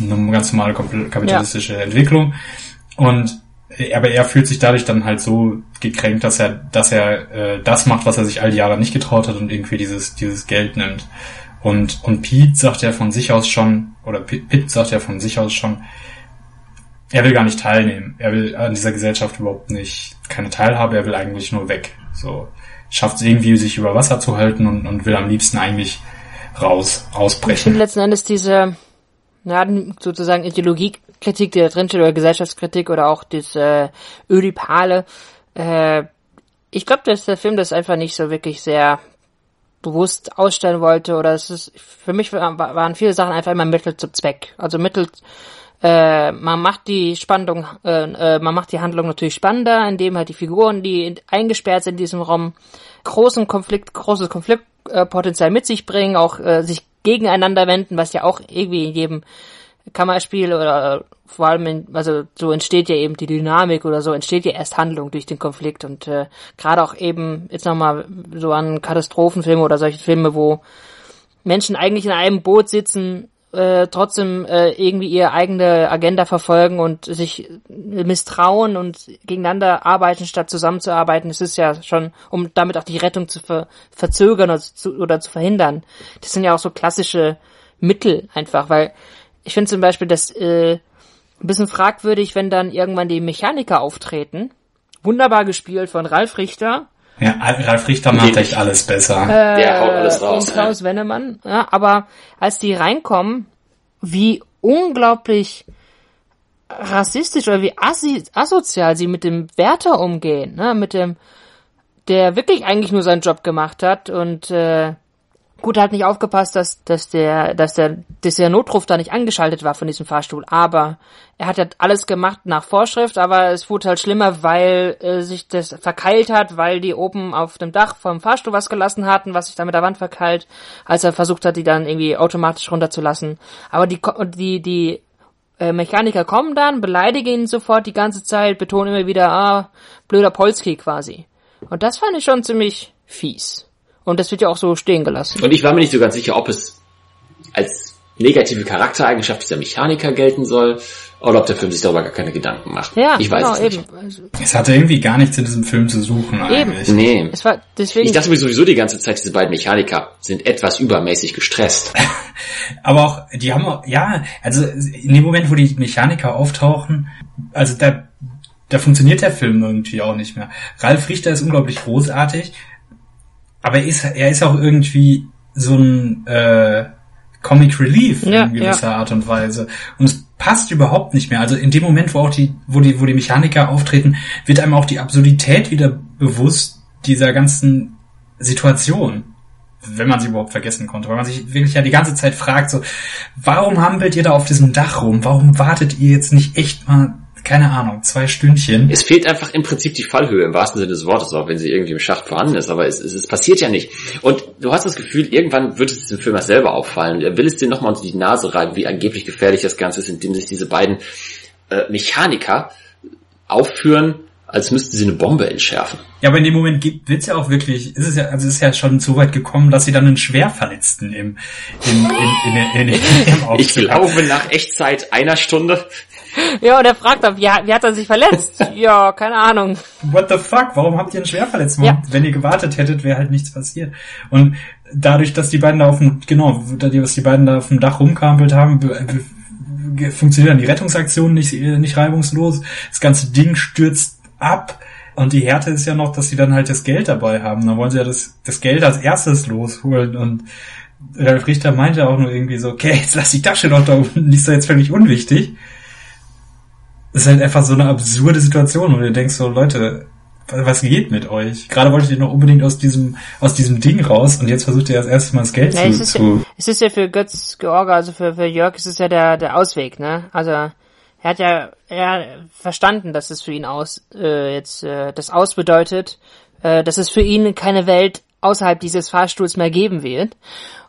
Eine ganz normale kapitalistische ja. Entwicklung. Und, aber er fühlt sich dadurch dann halt so gekränkt, dass er, dass er äh, das macht, was er sich all die Jahre nicht getraut hat und irgendwie dieses, dieses Geld nimmt. Und, und Pete sagt ja von sich aus schon, oder Pitt sagt ja von sich aus schon, er will gar nicht teilnehmen. Er will an dieser Gesellschaft überhaupt nicht keine Teilhabe, er will eigentlich nur weg. So schafft es irgendwie, sich über Wasser zu halten und, und will am liebsten eigentlich raus, ausbrechen. Ich finde letzten Endes diese, ja, sozusagen Ideologiekritik, die da drinsteht, oder Gesellschaftskritik oder auch diese äh, Ödipale, äh, ich glaube, dass der Film das einfach nicht so wirklich sehr bewusst ausstellen wollte oder es ist, für mich waren viele Sachen einfach immer Mittel zum Zweck. Also Mittel äh, man macht die Spannung, äh, äh, man macht die Handlung natürlich spannender, indem halt die Figuren, die eingesperrt sind in diesem Raum, großen Konflikt, großes Konfliktpotenzial mit sich bringen, auch äh, sich gegeneinander wenden, was ja auch irgendwie in jedem Kammerspiel oder vor allem, in, also so entsteht ja eben die Dynamik oder so entsteht ja erst Handlung durch den Konflikt. Und äh, gerade auch eben jetzt nochmal so an Katastrophenfilme oder solche Filme, wo Menschen eigentlich in einem Boot sitzen, äh, trotzdem äh, irgendwie ihre eigene Agenda verfolgen und sich misstrauen und gegeneinander arbeiten, statt zusammenzuarbeiten. Es ist ja schon, um damit auch die Rettung zu ver verzögern oder zu, oder zu verhindern. Das sind ja auch so klassische Mittel einfach, weil ich finde zum Beispiel das äh, ein bisschen fragwürdig, wenn dann irgendwann die Mechaniker auftreten. Wunderbar gespielt von Ralf Richter ja, Ralf Richter macht echt alles besser. Äh, Der haut alles raus. Und Klaus. Wennemann. Ja, aber als die reinkommen, wie unglaublich rassistisch oder wie assi asozial sie mit dem Wärter umgehen, ne? mit dem, der wirklich eigentlich nur seinen Job gemacht hat und äh, Gut, er hat nicht aufgepasst, dass, dass der, dass der, dass der Notruf da nicht angeschaltet war von diesem Fahrstuhl. Aber er hat ja alles gemacht nach Vorschrift, aber es wurde halt schlimmer, weil äh, sich das verkeilt hat, weil die oben auf dem Dach vom Fahrstuhl was gelassen hatten, was sich da mit der Wand verkeilt, als er versucht hat, die dann irgendwie automatisch runterzulassen. Aber die, die, die äh, Mechaniker kommen dann, beleidigen ihn sofort die ganze Zeit, betonen immer wieder, ah, blöder Polski quasi. Und das fand ich schon ziemlich fies. Und das wird ja auch so stehen gelassen. Und ich war mir nicht so ganz sicher, ob es als negative Charaktereigenschaft dieser Mechaniker gelten soll oder ob der Film sich darüber gar keine Gedanken macht. Ja, ich weiß genau, es nicht. Eben. Es hatte irgendwie gar nichts in diesem Film zu suchen eigentlich. Eben. Nee. Es war deswegen ich dachte mir sowieso die ganze Zeit, diese beiden Mechaniker sind etwas übermäßig gestresst. <laughs> Aber auch, die haben auch, ja, also in dem Moment, wo die Mechaniker auftauchen, also da, da funktioniert der Film irgendwie auch nicht mehr. Ralf Richter ist unglaublich großartig, aber er ist, er ist auch irgendwie so ein äh, Comic Relief ja, in gewisser ja. Art und Weise. Und es passt überhaupt nicht mehr. Also in dem Moment, wo auch die, wo die, wo die Mechaniker auftreten, wird einem auch die Absurdität wieder bewusst dieser ganzen Situation. Wenn man sie überhaupt vergessen konnte. Weil man sich wirklich ja die ganze Zeit fragt, so, warum hampelt ihr da auf diesem Dach rum? Warum wartet ihr jetzt nicht echt mal keine Ahnung, zwei Stündchen. Es fehlt einfach im Prinzip die Fallhöhe im wahrsten Sinne des Wortes, auch wenn sie irgendwie im Schacht vorhanden ist, aber es, es, es passiert ja nicht. Und du hast das Gefühl, irgendwann wird es dem Film selber auffallen. Er will es dir nochmal unter die Nase reiben, wie angeblich gefährlich das Ganze ist, indem sich diese beiden äh, Mechaniker aufführen, als müssten sie eine Bombe entschärfen. Ja, aber in dem Moment wird es ja auch wirklich, ist es ja, also es ist ja schon so weit gekommen, dass sie dann einen Schwerverletzten im, im, in, in, in, in, im <laughs> Ich glaube nach Echtzeit einer Stunde <laughs> ja, und er fragt dann, wie, wie hat er sich verletzt? <laughs> ja, keine Ahnung. What the fuck? Warum habt ihr einen Schwerverletzten? Ja. Wenn ihr gewartet hättet, wäre halt nichts passiert. Und dadurch, dass die beiden da auf dem, genau, dass die beiden da auf dem Dach rumkampelt haben, funktioniert dann die Rettungsaktion nicht, nicht reibungslos. Das ganze Ding stürzt ab. Und die Härte ist ja noch, dass sie dann halt das Geld dabei haben. Dann wollen sie ja das, das Geld als erstes losholen. Und Ralf Richter meinte auch nur irgendwie so, okay, jetzt lass die Tasche noch da unten, die ist doch jetzt völlig unwichtig ist halt einfach so eine absurde Situation, wo du denkst so, Leute, was geht mit euch? Gerade wolltet ihr noch unbedingt aus diesem, aus diesem Ding raus und jetzt versucht ihr das erste Mal das Geld ja, zu, es ist zu... Ja, es ist ja für Götz George, also für, für Jörg, es ist ja der, der Ausweg, ne? Also, er hat ja, er verstanden, dass es für ihn aus, äh, jetzt, äh, das aus bedeutet, äh, dass es für ihn keine Welt außerhalb dieses Fahrstuhls mehr geben wird.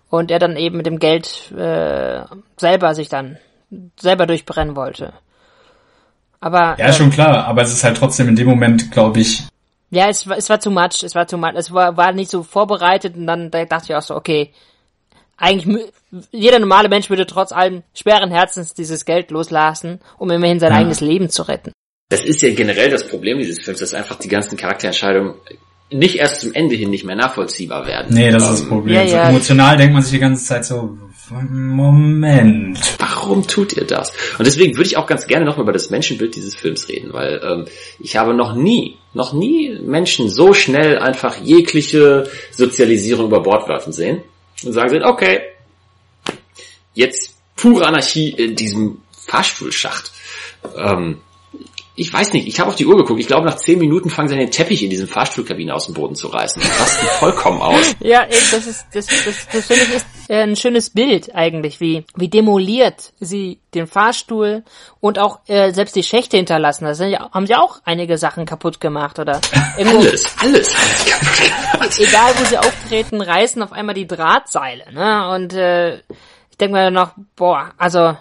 Und er dann eben mit dem Geld, äh, selber sich dann, selber durchbrennen wollte. Aber Ja, äh, schon klar, aber es ist halt trotzdem in dem Moment, glaube ich, ja, es war, es war too much, es war too much, es war, war nicht so vorbereitet und dann da dachte ich auch so, okay, eigentlich jeder normale Mensch würde trotz allem schweren Herzens dieses Geld loslassen, um immerhin sein Ja. eigenes Leben zu retten. Das ist ja generell das Problem dieses Films, dass einfach die ganzen Charakterentscheidungen nicht erst zum Ende hin nicht mehr nachvollziehbar werden. nee, das ist das Ähm, Problem. ja, so ja. emotional denkt man sich die ganze Zeit so, Moment. Warum tut ihr das? Und deswegen würde ich auch ganz gerne nochmal über das Menschenbild dieses Films reden, weil ähm, ich habe noch nie, noch nie Menschen so schnell einfach jegliche Sozialisierung über Bord werfen sehen und sagen sehen, okay, jetzt pure Anarchie in diesem Fahrstuhlschacht. Ähm, ich weiß nicht, ich habe auf die Uhr geguckt. Ich glaube, nach zehn Minuten fangen sie an, den Teppich in diesem Fahrstuhlkabine aus dem Boden zu reißen. Das rasten <laughs> vollkommen aus. Ja, eben, das ist, das, das, das finde ich ist äh, ein schönes Bild eigentlich, wie, wie demoliert sie den Fahrstuhl und auch äh, selbst die Schächte hinterlassen. Da sind ja, haben sie auch einige Sachen kaputt gemacht oder <laughs> irgendwo, Alles, alles haben sie kaputt gemacht. egal wo sie auftreten, reißen auf einmal die Drahtseile. Ne? Und äh, ich denke mir noch, boah, also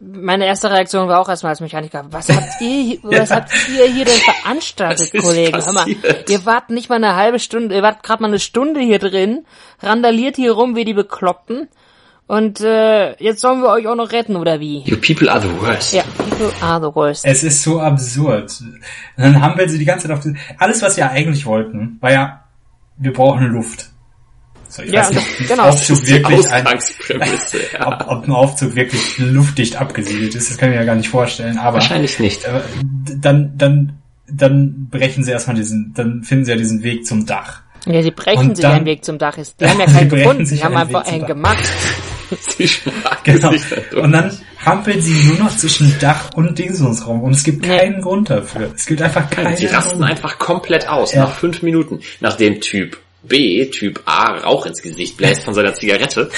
meine erste Reaktion war auch erstmal als Mechaniker, was habt <laughs> ihr, hier- was habt ihr hier denn <laughs> veranstaltet, Kollegen? Hör mal, ihr wart nicht mal eine halbe Stunde, ihr wart gerade mal eine Stunde hier drin, randaliert hier rum wie die Bekloppten und äh, jetzt sollen wir euch auch noch retten, oder wie? You people are the worst. Ja, people are the worst. Es ist so absurd. Dann haben wir sie die ganze Zeit auf die, alles, was sie ja eigentlich wollten, war ja, wir brauchen Luft. Ich Ja, weiß nicht, das- ob genau. ein Aufzug wirklich ein, <laughs> ja. ob, ob ein Aufzug wirklich luftdicht abgesiedelt ist, das kann ich mir ja gar nicht vorstellen, aber Wahrscheinlich nicht. äh, dann, dann, dann brechen sie erstmal diesen, dann finden sie ja diesen Weg zum Dach. Ja, sie brechen Und sich dann- einen Weg zum Dach. Die haben ja <laughs> Sie keinen gefunden, sich sie haben einfach einen gemacht. <laughs> Genau. sich da durch. Und dann hampelt sie nur noch zwischen Dach und Dingsungsraum und es gibt Nee. keinen Grund dafür. Es gibt einfach keinen Sie rasten Grund. einfach komplett aus Ja. nach fünf Minuten, nachdem Typ B, Typ A Rauch ins Gesicht bläst von seiner Zigarette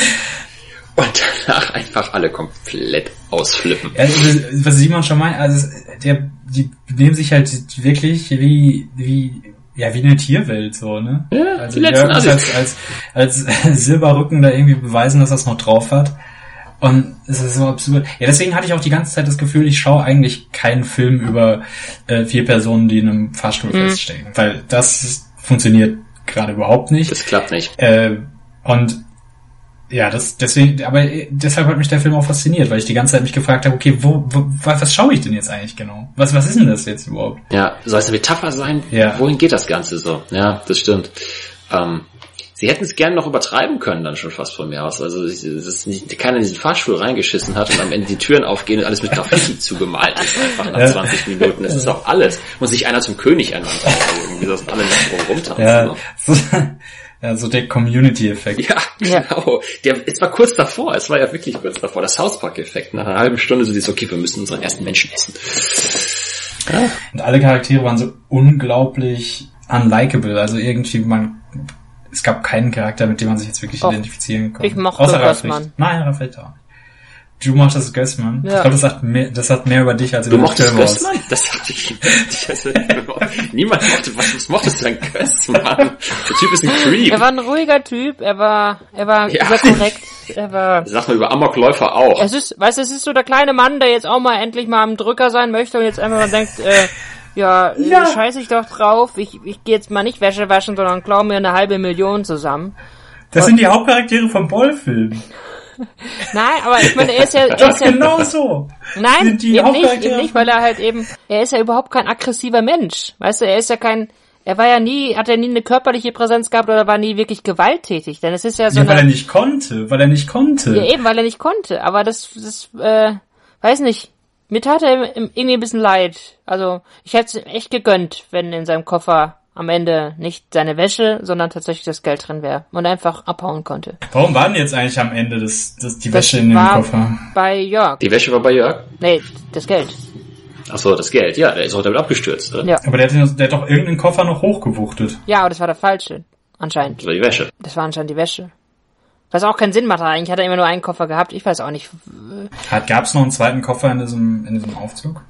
und danach einfach alle komplett ausflippen. Ja, das- was Simon schon meint, also der, die nehmen sich halt wirklich wie, wie, ja, wie eine Tierwelt, so, ne? Ja, also die letzten Jörg als, als, als Silberrücken da irgendwie beweisen, dass er es noch drauf hat. Und es ist so absurd. Ja, deswegen hatte ich auch die ganze Zeit das Gefühl, ich schaue eigentlich keinen Film über äh, vier Personen, die in einem Fahrstuhl Mhm. feststecken. Weil das funktioniert gerade überhaupt nicht. Das klappt nicht. Äh, und ja, das deswegen, aber äh, deshalb hat mich der Film auch fasziniert, weil ich die ganze Zeit mich gefragt habe, okay, wo, wo was, was schaue ich denn jetzt eigentlich genau? Was, was ist denn das jetzt überhaupt? Ja, soll es eine Metapher sein? Ja. Wohin geht das Ganze so? Ja, das stimmt. Ähm, sie hätten es gerne noch übertreiben können dann schon fast von mir aus. Also es ist nicht, keiner in diesen Fahrstuhl reingeschissen hat und am Ende die Türen aufgehen und alles mit Graffiti <laughs> zugemalt ist einfach nach Ja. 20 Minuten. Das ist auch alles. Und sich einer zum König ernannt hat. Also irgendwie, dass alle rumtanzen. Ja, so. <laughs> so, ja, so der Community-Effekt. Ja, Ja. genau. Der, es war kurz davor, es war ja wirklich kurz davor. Der South Park-Effekt. Nach einer halben Stunde so dieses, okay, wir müssen unseren ersten Menschen essen. Und alle Charaktere waren so unglaublich unlikable. Also irgendwie man, es gab keinen Charakter, mit dem man sich jetzt wirklich Doch. identifizieren konnte. Ich mochte Außer. Richter. Nein, Ralf Richter auch nicht. Du mochtest Gößmann. Ja. Ich glaube, das sagt mehr, das sagt mehr über dich als Du über mochtest den Film aus. Gößmann? Das dachte ich nicht. Also, niemand mochte, was, was mochtest du denn Gößmann? Der Typ ist ein Creep. Er war ein ruhiger Typ, er war, er war Ja. sehr korrekt, er war, Das sagt man über Amokläufer auch. es ist, weißt du, es ist so der kleine Mann, der jetzt auch mal endlich mal am Drücker sein möchte und jetzt einfach mal denkt, äh, ja, Ja. ja. scheiß ich doch drauf, ich, ich gehe jetzt mal nicht Wäsche waschen, sondern klau mir eine halbe Million zusammen. Das sind die Hauptcharaktere vom Boll-Film. <laughs> Nein, aber ich meine, er ist ja, er Das ist ja, genau so. Nein, eben nicht, eben nicht, weil er halt eben, er ist ja überhaupt kein aggressiver Mensch. Weißt du, er ist ja kein, er war ja nie, hat er nie eine körperliche Präsenz gehabt oder war nie wirklich gewalttätig. Denn es ist ja so Ja, weil er eine, nicht konnte, weil er nicht konnte. ja eben, weil er nicht konnte. Aber das, das, äh, weiß nicht. Mir tat er im- irgendwie ein bisschen leid. Also, ich hätte es ihm echt gegönnt, wenn in seinem Koffer am Ende nicht seine Wäsche, sondern tatsächlich das Geld drin wäre und einfach abhauen konnte. Warum waren jetzt eigentlich am Ende das, das, die Das Wäsche in dem Koffer? bei Jörg. Die Wäsche war bei Jörg. Nee, das Geld. Ach so, das Geld. Ja, der ist auch damit abgestürzt. Oder? Ja. Aber der hat, der hat doch irgendeinen Koffer noch hochgewuchtet. Ja, aber das war der falsche. Anscheinend. Das war die Wäsche. Das war anscheinend die Wäsche. Was auch keinen Sinn macht. Eigentlich hat er immer nur einen Koffer gehabt. Ich weiß auch nicht. Hat, gab's noch einen zweiten Koffer in diesem, in diesem Aufzug?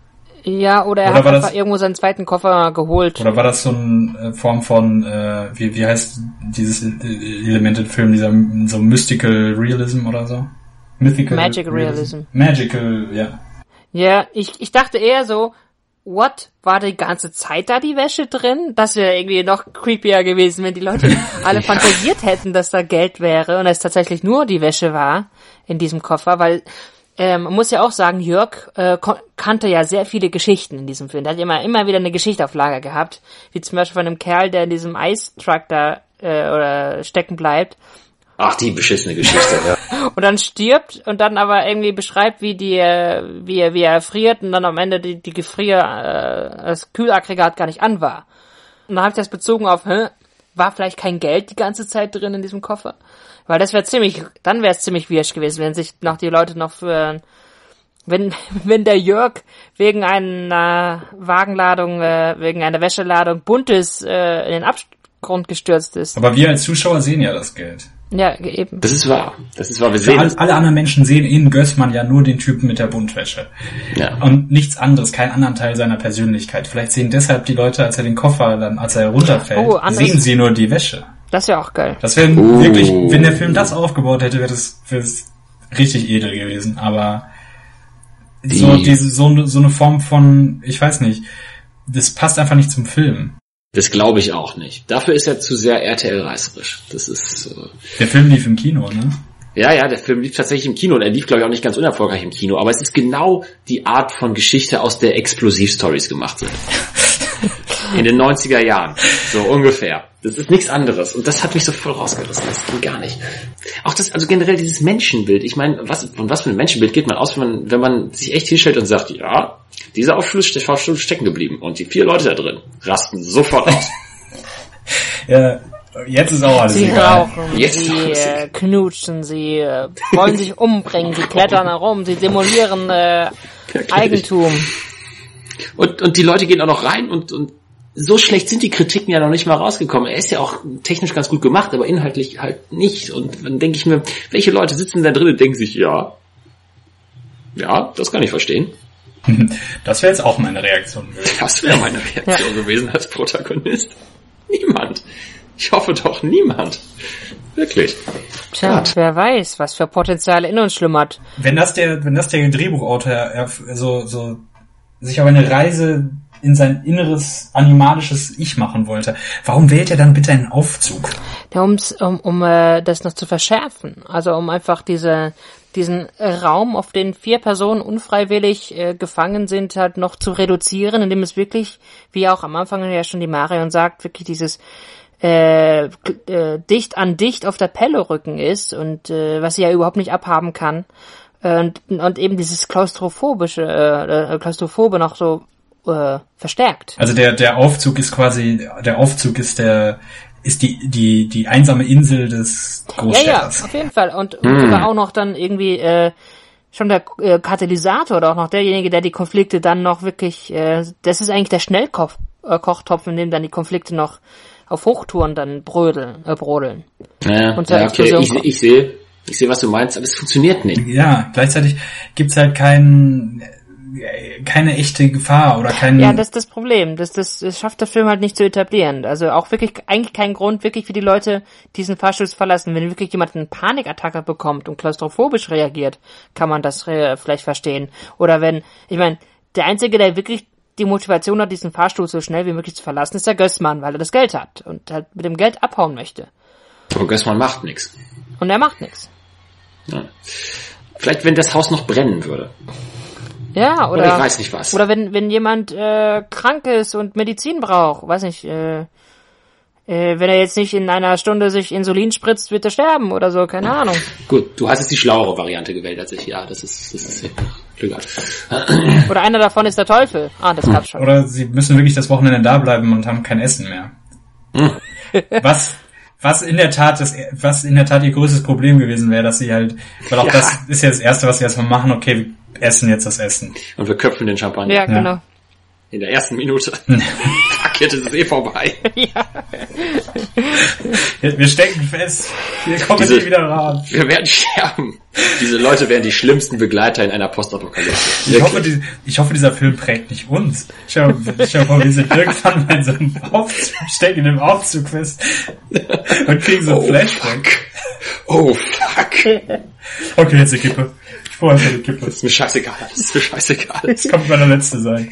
Ja, oder er Oder hat einfach das- irgendwo seinen zweiten Koffer geholt. Oder war das so eine Form von, äh, wie, wie heißt dieses äh, Element im Film, dieser so Mystical Realism oder so? Mythical Magic Realism. Magical, ja. Ja, ich, ich dachte eher so, what? War die ganze Zeit da die Wäsche drin? Das wäre irgendwie noch creepier gewesen, wenn die Leute <laughs> alle fantasiert hätten, dass da Geld wäre und es tatsächlich nur die Wäsche war in diesem Koffer, weil ähm, man muss ja auch sagen, Jörg äh, kannte ja sehr viele Geschichten in diesem Film. Der hat immer, immer wieder eine Geschichte auf Lager gehabt, wie zum Beispiel von einem Kerl, der in diesem Eistruck da äh, oder stecken bleibt Ach, die beschissene Geschichte, ja. <laughs> und dann stirbt und dann aber irgendwie beschreibt, wie die, äh, wie er, wie er friert und dann am Ende die, die Gefrier, äh, das Kühlaggregat gar nicht an war. Und dann habe ich das bezogen auf, hä, war vielleicht kein Geld die ganze Zeit drin in diesem Koffer? Weil das wäre ziemlich, dann wäre es ziemlich wirsch gewesen, wenn sich noch die Leute noch für, wenn, <laughs> wenn der Jörg wegen einer Wagenladung, äh, wegen einer Wäscheladung Buntes äh, in den Abgrund gestürzt ist. Aber wir als Zuschauer sehen ja das Geld. Ja, eben. Das ist wahr. Das ist wahr. Wir sehen alle, alle anderen Menschen sehen in Gößmann ja nur den Typen mit der Buntwäsche. Ja. Und nichts anderes, keinen anderen Teil seiner Persönlichkeit. Vielleicht sehen deshalb die Leute, als er den Koffer dann, als er runterfällt, Oh, sehen sie nur die Wäsche. Das wäre auch geil. Das wäre Oh. wirklich, wenn der Film das aufgebaut hätte, wäre das, wäre das richtig edel gewesen. Aber so, Die- diese, so, so eine Form von, ich weiß nicht, das passt einfach nicht zum Film. Das glaube ich auch nicht. Dafür ist er zu sehr RTL-reißerisch. Das ist, äh, Der Film lief im Kino, ne? ja, ja, der Film lief tatsächlich im Kino und er lief, glaube ich, auch nicht ganz unerfolgreich im Kino. Aber es ist genau die Art von Geschichte, aus der Explosivstories gemacht sind. <laughs> <laughs> In den 90er Jahren. So ungefähr. Das ist nichts anderes. Und das hat mich so voll rausgerissen. Das ging gar nicht. Auch das, also generell dieses Menschenbild. Ich meine, was, von was für ein Menschenbild geht man aus, wenn man, wenn man sich echt hinstellt und sagt, ja, dieser Aufschluss ist Aufschluss stecken geblieben. Und die vier Leute da drin rasten sofort aus. <laughs> Ja, jetzt ist auch alles Sie egal. rauchen, Jetzt sie äh, knutschen, sie äh, wollen sich umbringen, sie klettern herum, sie demolieren äh, Eigentum. Und, und die Leute gehen auch noch rein und, und so schlecht sind die Kritiken ja noch nicht mal rausgekommen. Er ist ja auch technisch ganz gut gemacht, aber inhaltlich halt nicht. Und dann denke ich mir, welche Leute sitzen da drin und denken sich, ja, ja, das kann ich verstehen. <laughs> Das wäre jetzt auch meine Reaktion. Das wäre meine Reaktion gewesen als Protagonist. Niemand. Ich hoffe doch niemand. Wirklich. Tja, Gott. wer weiß, was für Potenzial in uns schlummert. Wenn das der, wenn das der Drehbuchautor so, so sich auf eine Reise in sein inneres animalisches Ich machen wollte, warum wählt er dann bitte einen Aufzug? Ja, um's, um, um äh, das noch zu verschärfen. Also um einfach diese, diesen Raum, auf den vier Personen unfreiwillig äh, gefangen sind, halt noch zu reduzieren, indem es wirklich, wie auch am Anfang ja schon die Marion sagt, wirklich dieses äh, äh, dicht an dicht auf der Pelle rücken ist und äh, was sie ja überhaupt nicht abhaben kann. Äh, Und, und eben dieses klaustrophobische, äh, äh, klaustrophobe noch so äh, verstärkt. Also der, der Aufzug ist quasi, der Aufzug ist der, ist die, die, die einsame Insel des Ja, ja, Großstädters. auf jeden Fall. Und, und sogar auch noch dann irgendwie äh, schon der äh, Katalysator oder auch noch derjenige, der die Konflikte dann noch wirklich, äh, das ist eigentlich der Schnellkochtopf, äh, Kochtopf, in dem dann die Konflikte noch auf Hochtouren dann brödeln, äh, brodeln. Ja, Und zur ja okay, ich, ich sehe, ich sehe, was du meinst, aber es funktioniert nicht. Ja, gleichzeitig gibt's halt kein, keine echte Gefahr oder kein, Ja, das ist das Problem. Das, das, das schafft der Film halt nicht zu etablieren. Also auch wirklich eigentlich kein Grund, wirklich für die Leute diesen Fahrstuhl zu verlassen. Wenn wirklich jemand eine Panikattacke bekommt und klaustrophobisch reagiert, kann man das äh, vielleicht verstehen. Oder wenn, ich meine, der Einzige, der wirklich die Motivation hat, diesen Fahrstuhl so schnell wie möglich zu verlassen, ist der Gößmann, weil er das Geld hat und halt mit dem Geld abhauen möchte. Aber Gößmann macht nichts. Und er macht nichts. Ja. Vielleicht, wenn das Haus noch brennen würde. Ja, oder, Oder ich weiß nicht was. Oder wenn, wenn jemand äh, krank ist und Medizin braucht, weiß nicht, äh, äh, wenn er jetzt nicht in einer Stunde sich Insulin spritzt, wird er sterben oder so, keine Ahnung. Gut, du hast jetzt die schlauere Variante gewählt als ich. Ja, das ist, das ist Glück. Oder einer davon ist der Teufel. Ah, das gab's schon. Oder sie müssen wirklich das Wochenende da bleiben und haben kein Essen mehr. was, was in der Tat das, was in der Tat ihr größtes Problem gewesen wäre, dass sie halt, weil auch Ja. das ist ja das erste, was sie erstmal machen, okay, wir essen jetzt das Essen. Und wir köpfen den Champagner. Ja, genau. In der ersten Minute. <laughs> Jetzt ist es eh vorbei. <laughs> Wir wir stecken fest. Wir kommen Diese- nie wieder raus. Wir werden sterben. Diese Leute wären die schlimmsten Begleiter in einer Postapokalypse. Ich hoffe, die, ich hoffe, dieser Film prägt nicht uns. Dir stell dir vor, wir sind irgendwann mal in so einem Aufzug, stecken in einem Aufzug fest und kriegen so ein Oh, Flashback. fuck. Oh, fuck. Okay, jetzt die Kippe. Vorher für die Kippe. Das ist mir scheißegal, das ist mir scheißegal. Das kann meine letzte sein.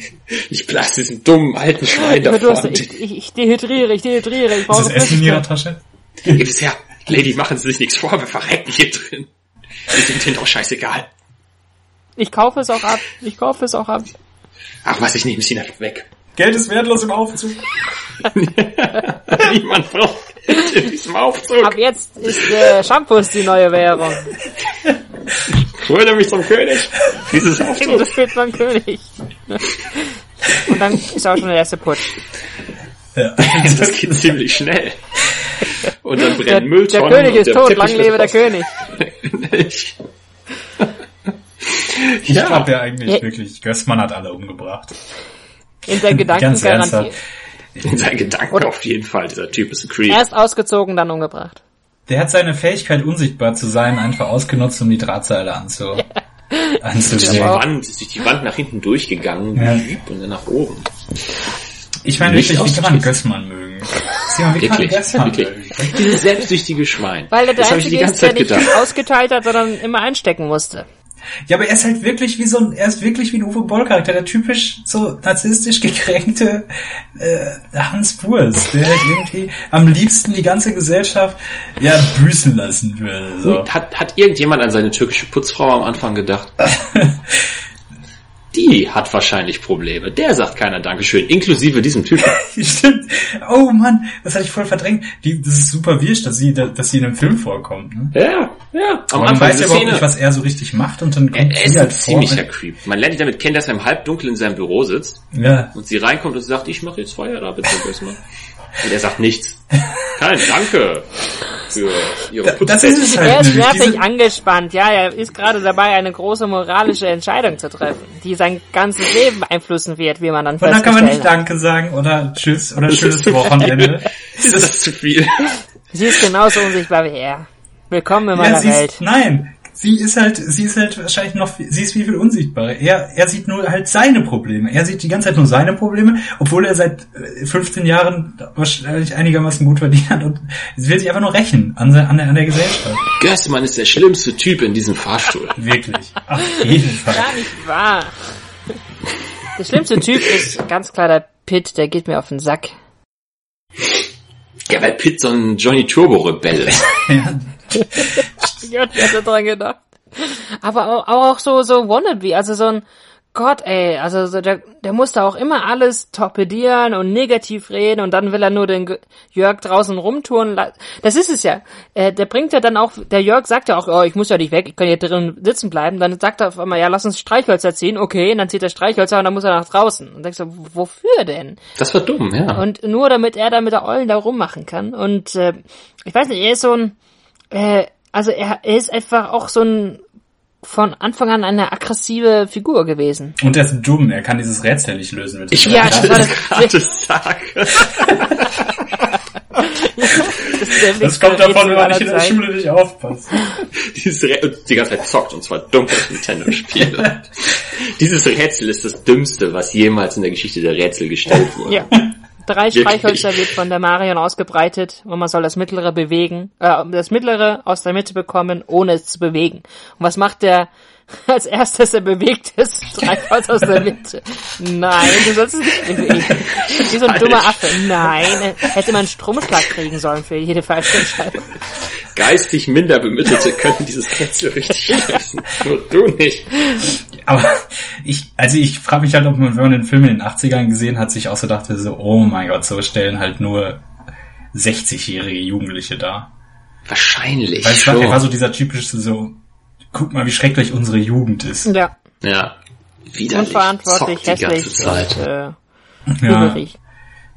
Ich blass diesen dummen alten Schwein Ich, davon. ich, ich, ich dehydriere, ich dehydriere, ich Ist brauche das Essen in ihrer. Tasche? Gib es her. Lady, machen Sie sich nichts vor, wir verrecken hier drin. Wir sind hinten auch scheißegal. Ich kaufe es auch ab, ich kaufe es auch ab. Ach was, ich nehme sie einfach weg. Geld ist wertlos im Aufzug. <laughs> <laughs> Niemand braucht Geld in diesem Aufzug. Ab jetzt ist äh, Shampoos die neue Währung. Hol mich zum König. Dieses <laughs> Aufzug. Das steht beim König. Und dann ist auch schon der erste Putsch. Ja. Das geht ziemlich schnell. Und dann Der, brennen Mülltonnen. der König ist der tot, lang wird lebe der König. Ich- Ich Ja. glaube ja eigentlich Ja. wirklich, Gößmann hat alle umgebracht. <laughs> In der Gedanken Ganz ernsthaft. garantiert. In seinen Gedanken auf jeden Fall. Dieser Typ ist ein Creep. Erst ausgezogen, dann umgebracht. Der hat seine Fähigkeit, unsichtbar zu sein, einfach ausgenutzt, um die Drahtseile anzu Durch die anzusägen. auch. Wand, ist durch die Wand nach hinten durchgegangen. Ja. Und dann nach oben. Ich meine Nicht wirklich, wie kann man. Gößmann mögen? Mal, wie Wirklich, wirklich. mögen? Dieses selbstsüchtige Schwein. Weil er der das ich die Einzige ganze ist, der Zeit nicht gedacht. ausgeteilt hat, sondern immer einstecken musste. Ja, aber er ist halt wirklich wie so ein, er ist wirklich wie ein Uwe Boll Charakter, der typisch so narzisstisch <laughs> gekränkte äh, Hans Wurst, der halt irgendwie am liebsten die ganze Gesellschaft ja büßen lassen würde. So. Hat, hat irgendjemand an seine türkische Putzfrau am Anfang gedacht? <laughs> Die hat wahrscheinlich Probleme. Der sagt keiner Dankeschön, inklusive diesem Typen. <laughs> Stimmt. Oh Mann, das hatte ich voll verdrängt. Die, das ist super wirsch, dass sie, dass sie in einem Film vorkommt. Ne? Ja, ja. Am Aber man weiß ja überhaupt Szene. nicht, was er so richtig macht und dann er, kommt er sie ist halt ein vor. ziemlicher Creep. Man lernt ihn damit kennen, dass er im Halbdunkel in seinem Büro sitzt Ja, und sie reinkommt und sagt, ich mache jetzt Feuer da bitte erstmal. Und er sagt nichts. Kein Danke für ihre Da- das ist halt. Er nervig diese- angespannt, ja, er ist gerade dabei, eine große moralische Entscheidung zu treffen, die sein ganzes Leben beeinflussen wird, wie man dann und dann kann man nicht. Danke sagen oder Tschüss oder schönes ist- Wochenende. Ist das zu viel? Sie ist genauso unsichtbar wie er. Willkommen in Ja, meiner sie Welt. ist, nein, sie ist halt, sie ist halt wahrscheinlich noch, sie ist wie viel unsichtbarer. Er, er sieht nur halt seine Probleme. Er sieht die ganze Zeit nur seine Probleme, obwohl er seit äh, 15 Jahren wahrscheinlich einigermaßen gut verdient hat und will sich einfach nur rächen an, an, der, an der Gesellschaft. Gößmann ist der schlimmste Typ in diesem Fahrstuhl. Wirklich. Auf jeden Fall. Gar nicht wahr. Der schlimmste Typ ist ganz klar der Pitt, der geht mir auf den Sack. Ja, weil Pitt so ein Johnny Turbo-Rebell ist. <laughs> Ja. Gott, wer hat da dran gedacht? Aber auch, auch so, so Wannabe, also so ein Gott, ey, also so der, der muss da auch immer alles torpedieren und negativ reden und dann will er nur den Jörg draußen rumtouren. Das ist es ja. Äh, der bringt ja dann auch, der Jörg sagt ja auch, oh, ich muss ja nicht weg, ich kann hier drin sitzen bleiben. Dann sagt er auf einmal, ja, lass uns Streichhölzer ziehen. Okay, und dann zieht er Streichhölzer und dann muss er nach draußen. Und denkst du, wofür denn? Das war dumm, ja. Und nur damit er da mit der Eulen da rummachen kann. Und äh, ich weiß nicht, er ist so ein, äh, also er, er ist einfach auch so ein von Anfang an eine aggressive Figur gewesen. Und er ist dumm, er kann dieses Rätsel nicht lösen. Mit Ich Ja, das war das <laughs> <laughs> das- sagen. Das, Das kommt davon, wenn man nicht in der. Schule nicht aufpasst. <laughs> Dieses Rä und die ganze Zeit zockt und zwar dumm Nintendo-Spiele. Dieses Rätsel ist das Dümmste, was jemals in der Geschichte der Rätsel gestellt wurde. Ja. Drei? Streichhölzer wird von der Marion ausgebreitet und man soll das mittlere bewegen, äh, das mittlere aus der Mitte bekommen, ohne es zu bewegen. Und was macht der <laughs> als erstes? Er bewegt das Streichholz <laughs> aus der Mitte. Nein, du sollst es nicht bewegen. Wie so ein Falsch. dummer Affe. Nein, hätte man einen Stromschlag kriegen sollen für jede falsche Entscheidung. Geistig minder Bemittelte können dieses Rätsel richtig <laughs> lösen. Nur du nicht. Aber ich, also ich frage mich halt, ob man, wenn man den Film in den 80ern gesehen hat, sich auch so dachte, so, oh mein Gott, so stellen halt nur 60-jährige Jugendliche da. Wahrscheinlich Weil es war, war so dieser typische so, guck mal, wie schrecklich unsere Jugend ist. Ja, Ja. Widerlich. unverantwortlich, Zockt die ganze hässlich Zeit. und äh, Ja,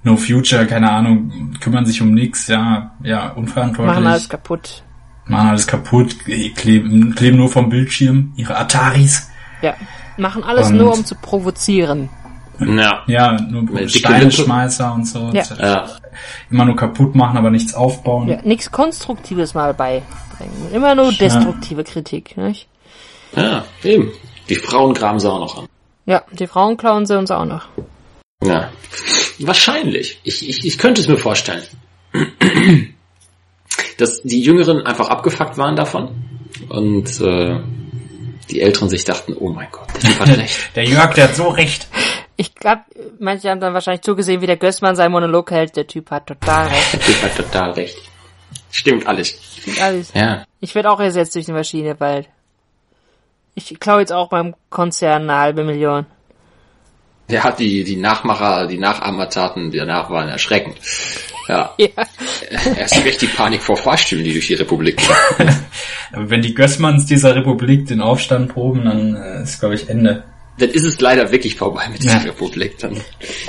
no future, keine Ahnung, kümmern sich um nix, ja, ja, unverantwortlich. Machen alles kaputt. machen alles kaputt, kleben, kleben nur vom Bildschirm, ihre Ataris. Ja. Machen alles Und- nur, um zu provozieren. Ja. Ja, nur dicke Steinschmeißer und so. Ja. Ja. Immer nur kaputt machen, aber nichts aufbauen. Ja, nichts Konstruktives mal beibringen. Immer nur destruktive Kritik, nicht? ja, eben. Die Frauen graben sie auch noch an. Ja, die Frauen klauen sie uns auch noch. Ja. Wahrscheinlich. Ich, ich, ich könnte es mir vorstellen. Dass die Jüngeren einfach abgefuckt waren davon und äh, die Älteren sich dachten, oh mein Gott, der Typ hat <laughs> recht. Der Jörg, der hat so recht. Ich glaube, manche haben dann wahrscheinlich zugesehen, wie der Gößmann seinen Monolog hält. Der Typ hat total recht. Der Typ hat total recht. Stimmt alles. Alles. Ja. Ich werde auch ersetzt durch eine Maschine bald. Ich klaue jetzt auch beim Konzern eine halbe Million. Der hat die, die Nachmacher, die Nachahmertaten, die danach waren erschreckend. Ja. <laughs> Ja. Erst recht die Panik vor Fahrstühlen, die durch die Republik. <laughs> Aber wenn die Gößmanns dieser Republik den Aufstand proben, dann äh, ist, glaube ich, Ende. Dann ist es leider wirklich vorbei mit dieser Ja. Republik. Dann,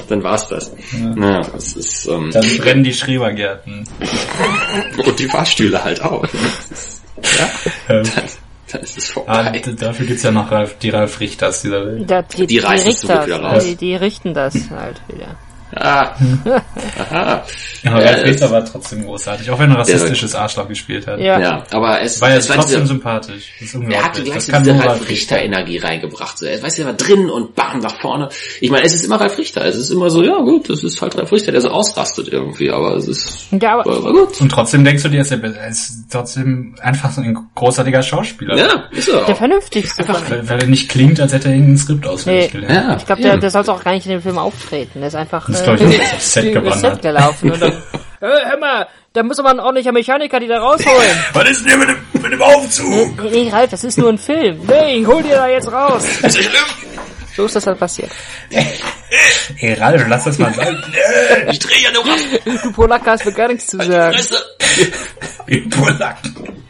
dann war's das. Ja. das ist, ähm, Dann brennen die Schrebergärten. <laughs> und die Fahrstühle halt auch. Ist, ja, Ähm, dann, dann ist es ah, vorbei. d- dafür gibt's ja noch Ralf, die Ralf Richters dieser Welt. Da, die, Die die, reißen es zurück Richter, wieder raus. die, die richten das halt wieder. Ah. <laughs> Aha. Aber Ja, Ralf das- Richter war trotzdem großartig, auch wenn er rassistisches Arschloch gespielt hat. Ja. Ja, aber es, War ja es war trotzdem dieser, sympathisch. Er hat unglaublich. gleich so diese Ralf Ralf Richter. Richter-Energie reingebracht. So, er weiß, er war drin und bam, nach vorne. Ich meine, es ist immer Ralf Richter. Es ist immer so, ja gut, das ist halt Ralf Richter, der so ausrastet irgendwie, aber es ist, Ja, aber war, war gut. Und trotzdem denkst du dir, er ist, er ist trotzdem einfach so ein großartiger Schauspieler. Ja, ist er der auch. vernünftigste von Weil, weil er nicht klingt, als hätte er irgendein Skript auswendig Nee. gelernt. Ja, Ich glaube, der, der sollte auch gar nicht in dem Film auftreten. Der ist einfach Das äh, glaub ich, aufs Set gewandert. Gelaufen. Und dann, <laughs> hör mal, da muss aber ein ordentlicher Mechaniker die da rausholen. <laughs> Was ist denn mit dem, mit dem Aufzug? nee, nee, Ralf, das ist nur ein Film. Nee, ich hol dir da jetzt raus. So ist das halt passiert. Ey, Ralf, lass das mal sein. <laughs> Ich drehe ja nur ab. Du Polacke hast mir gar nichts zu sagen. Fresse. Ihr Polacken.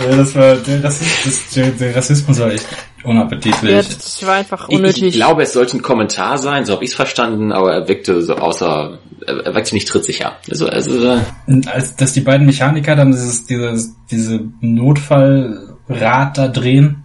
Ja, das war, der, das ist, das, der, der Rassismus war echt unappetitlich. Ja, das war einfach Ich, unnötig. ich glaube, es sollte ein Kommentar sein, so habe ich es verstanden, aber er wirkte so außer, er wirkte nicht trittsicher. Also, also, äh, als, dass die beiden Mechaniker dann dieses, dieses, diese Notfallrad da drehen,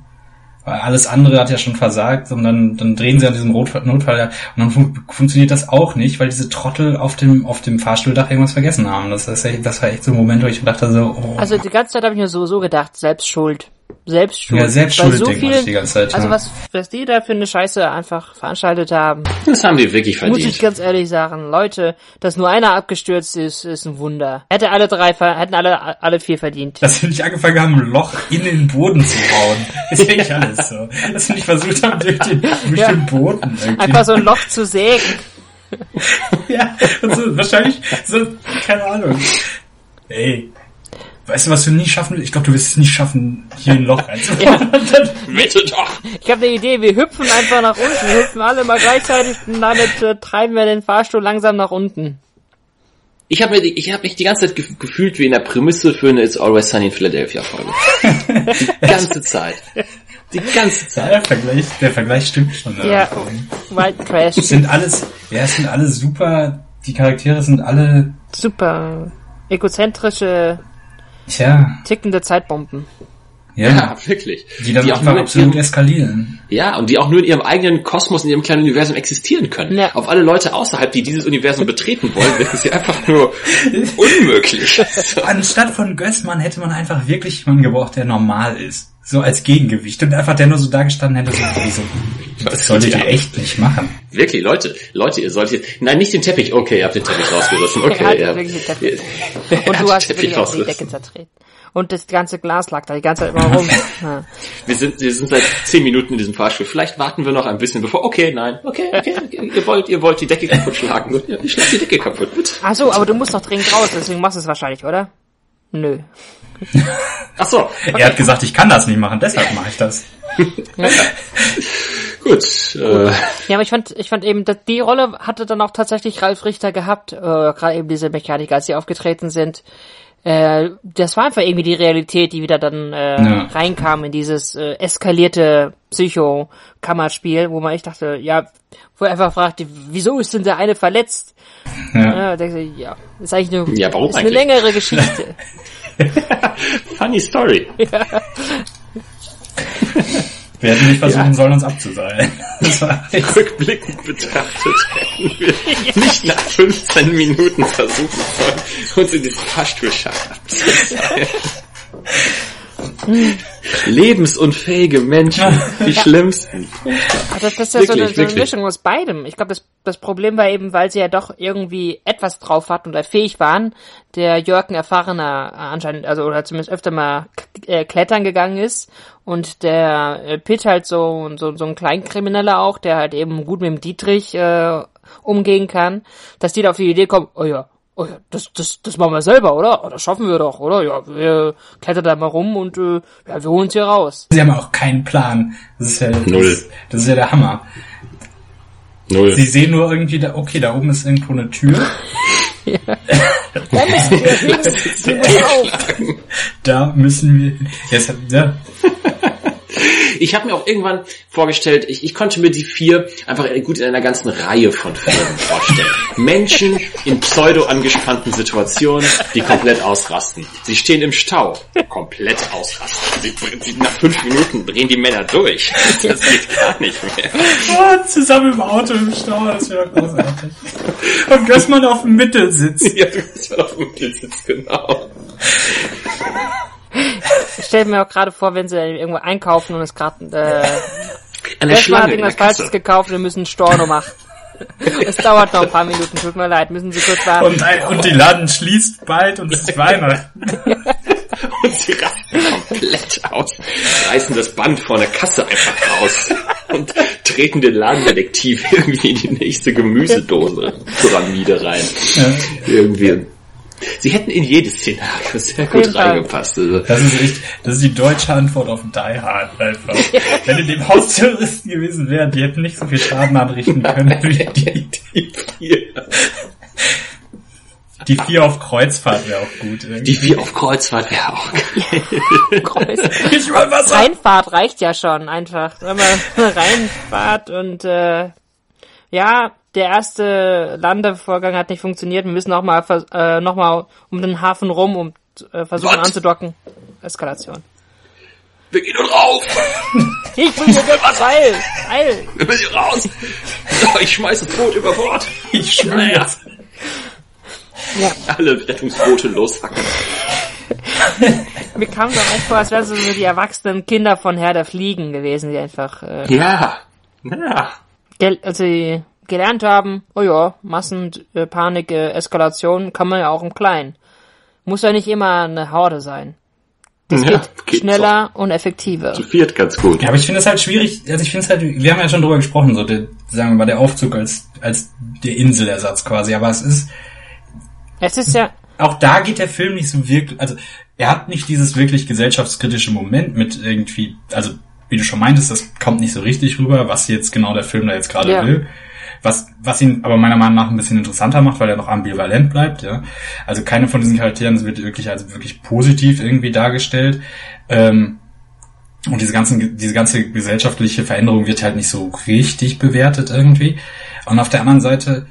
weil alles andere hat ja schon versagt, und dann, dann drehen sie an diesem Notfall, Notfall und dann fun funktioniert das auch nicht, weil diese Trottel auf dem, auf dem Fahrstuhldach irgendwas vergessen haben. Das, ist echt, das war echt so ein Moment, wo ich dachte so, oh, Also die ganze Zeit habe ich mir so, so gedacht, selbst schuld. Selbst schuld. Ja, selbst schuld, so sich die ganze Zeit, Also ja. was, was die da für eine Scheiße einfach veranstaltet haben, das haben wir wirklich muss ich verdient. ganz ehrlich sagen. Leute, dass nur einer abgestürzt ist, ist ein Wunder. Hätte alle drei, hätten alle, alle vier verdient. dass sie nicht angefangen haben, ein Loch in den Boden zu bauen. <laughs> Ist echt alles so. Dass sie nicht versucht haben, durch den, durch Ja. den Boden irgendwie. Einfach so ein Loch zu sägen. <laughs> Ja, und so, wahrscheinlich so, keine Ahnung. Ey, weißt du, was du nie schaffen willst? Ich glaube, du wirst es nicht schaffen, hier ein Loch <laughs> dann- Bitte doch. Ich habe eine Idee, wir hüpfen einfach nach unten. Wir hüpfen alle mal gleichzeitig und damit äh, treiben wir den Fahrstuhl langsam nach unten. Ich habe hab mich die ganze Zeit gef gefühlt wie in der Prämisse für eine It's Always Sunny in Philadelphia Folge. die ganze Zeit. Die ganze Zeit. Ja, der Vergleich, der Vergleich stimmt schon. Ja, White Trash. Es sind alles, ja, es sind alle super, die Charaktere sind alle, Super egozentrische, tja, tickende Zeitbomben. ja, Ja, wirklich. die dann die auch nur absolut ihrem, eskalieren. ja, und die auch nur in ihrem eigenen Kosmos, in ihrem kleinen Universum existieren können. Ja. Auf alle Leute außerhalb, die dieses Universum betreten wollen, wirken sie einfach nur unmöglich. <laughs> Anstatt von Gößmann hätte man einfach wirklich jemanden gebraucht, der normal ist. So als Gegengewicht. Und einfach der nur so da gestanden hätte, so, <laughs> wieso, das solltet ihr echt nicht machen. Wirklich, Leute, Leute, ihr solltet, nein, nicht den Teppich, okay, ihr habt den Teppich rausgerissen, <laughs> okay, Er hat ja. wirklich den Teppich. Er Und hat du den hast Teppich wirklich auch die rausgerissen. Decke zertreten. Und das ganze Glas lag da die ganze Zeit immer rum. <laughs> Ja. Wir sind, wir sind seit zehn Minuten in diesem Fahrstuhl. Vielleicht warten wir noch ein bisschen bevor. Okay, nein. Okay, okay. Ihr wollt, ihr wollt die Decke kaputt schlagen. Ich schlag die Decke kaputt, bitte. Ach so, aber du musst doch dringend raus, deswegen machst du es wahrscheinlich, oder? Nö. Ach so. Er hat gesagt, ich kann das nicht machen, deshalb mache ich das. <laughs> Gut. Äh, Ja, aber ich fand, ich fand eben, dass die Rolle hatte dann auch tatsächlich Ralf Richter gehabt, äh, gerade eben diese Mechaniker, als sie aufgetreten sind. Äh, das war einfach irgendwie die Realität, die wieder dann äh, Ja. reinkam in dieses äh, eskalierte Psycho-Kammerspiel, wo man echt dachte, ja, wo er einfach fragte, wieso ist denn der eine verletzt? Ja. Ja, du, ja, ist eigentlich eine, Ja, warum ist eine eigentlich? längere Geschichte. <laughs> funny story. <laughs> Wir hätten nicht versuchen sollen, uns abzuseilen. <laughs> Das war Rückblickend betrachtet hätten wir <laughs> nicht nach 15 Minuten versuchen sollen, uns in diesen Fahrstuhlschacht abzuseilen. <laughs> <laughs> Lebensunfähige Menschen, die <laughs> schlimmsten. Aber das, ist ja so Wirklich, eine, so eine. Mischung aus beidem. Ich glaube, das, das Problem war eben, weil sie ja doch irgendwie etwas drauf hatten oder fähig waren, der Jörg ein erfahrener anscheinend, also oder zumindest öfter mal äh, klettern gegangen ist und der äh, Pitt halt so, so, so ein Kleinkrimineller auch, der halt eben gut mit dem Dietrich äh, umgehen kann, dass die da auf die Idee kommen, oh ja, oh ja, das, das, das machen wir selber, oder? Oh, das schaffen wir doch, oder? Ja, wir klettern da mal rum und äh, ja, wir holen hier raus. Sie haben auch keinen Plan. Das ist ja, das, Null. das ist ja der Hammer. Null. Sie sehen nur irgendwie, da, okay, da oben ist irgendwo eine Tür. <laughs> Da müssen wir. Da müssen wir. <laughs> Jetzt, ja, Ich habe mir auch irgendwann vorgestellt, ich, ich konnte mir die vier einfach gut in einer ganzen Reihe von Filmen vorstellen. Menschen in pseudo angespannten Situationen, die komplett ausrasten. Sie stehen im Stau, komplett ausrasten. Sie, sie, nach fünf Minuten drehen die Männer durch. Das geht gar nicht mehr. oh, zusammen im Auto im Stau, das wäre großartig. Und Gößmann auf dem Mittelsitz. Ja, du bist ja auf dem Mittelsitz, genau. Ich stelle mir auch gerade vor, wenn sie irgendwo einkaufen und es gerade äh, An der hat Schlange der irgendwas. Falsches gekauft und wir müssen Storno machen. Es dauert noch ein paar Minuten, tut mir leid, müssen Sie kurz warten. Und, ein, und die Laden schließt bald und es ist Weihnachten. Und sie rasten komplett aus, reißen das Band vor der Kasse einfach raus und treten den Ladendetektiv irgendwie in die nächste Gemüsedose Pyramide rein. Irgendwie. Sie hätten in jedes Szenario sehr gut Fall. reingepasst. Also, Das ist echt, das ist die deutsche Antwort auf Die Hard einfach. <laughs> Wenn in dem Haus Terroristen gewesen wären, die hätten nicht so viel Schaden anrichten können wie die, die vier, die vier auf Kreuzfahrt wäre auch gut. irgendwie. die vier auf Kreuzfahrt wäre auch geil. <laughs> Kreuz. Ich will Wasser. Reinfahrt reicht ja schon einfach. Wenn man <laughs> Reinfahrt und äh, ja, der erste Landevorgang hat nicht funktioniert. Wir müssen noch mal, vers- äh, noch mal um den Hafen rum und äh, versuchen Was? anzudocken. Eskalation. Wir gehen nun rauf! <laughs> Ich will hier was Eil! Eil! Wir müssen hier raus! Ich schmeiße das Boot über Bord! Ich jetzt. Ja, alle Rettungsboote loshacken. mir kam doch echt vor, als wären so die erwachsenen Kinder von Herr der Fliegen gewesen, die einfach äh, Ja. Ja. gel also die gelernt haben, oh ja, Massenpanik, äh, Panik, äh, Eskalation kann man ja auch im Kleinen. Muss ja nicht immer eine Horde sein. Das Ja, geht, geht schneller und effektiver. Zu viert ganz gut. Ja, aber ich finde es halt schwierig, also ich finde es halt, wir haben ja schon drüber gesprochen, so der, sagen wir mal, der Aufzug als, als der Inselersatz quasi, aber es ist, Es ist ja, auch da geht der Film nicht so wirklich, also er hat nicht dieses wirklich gesellschaftskritische Moment mit irgendwie, also wie du schon meintest, das kommt nicht so richtig rüber, was jetzt genau der Film da jetzt gerade Ja. will. Was, was ihn aber meiner Meinung nach ein bisschen interessanter macht, weil er noch ambivalent bleibt, ja. Also keine von diesen Charakteren wird wirklich als wirklich positiv irgendwie dargestellt. Ähm, und diese ganzen, diese ganze gesellschaftliche Veränderung wird halt nicht so richtig bewertet irgendwie. Und auf der anderen Seite,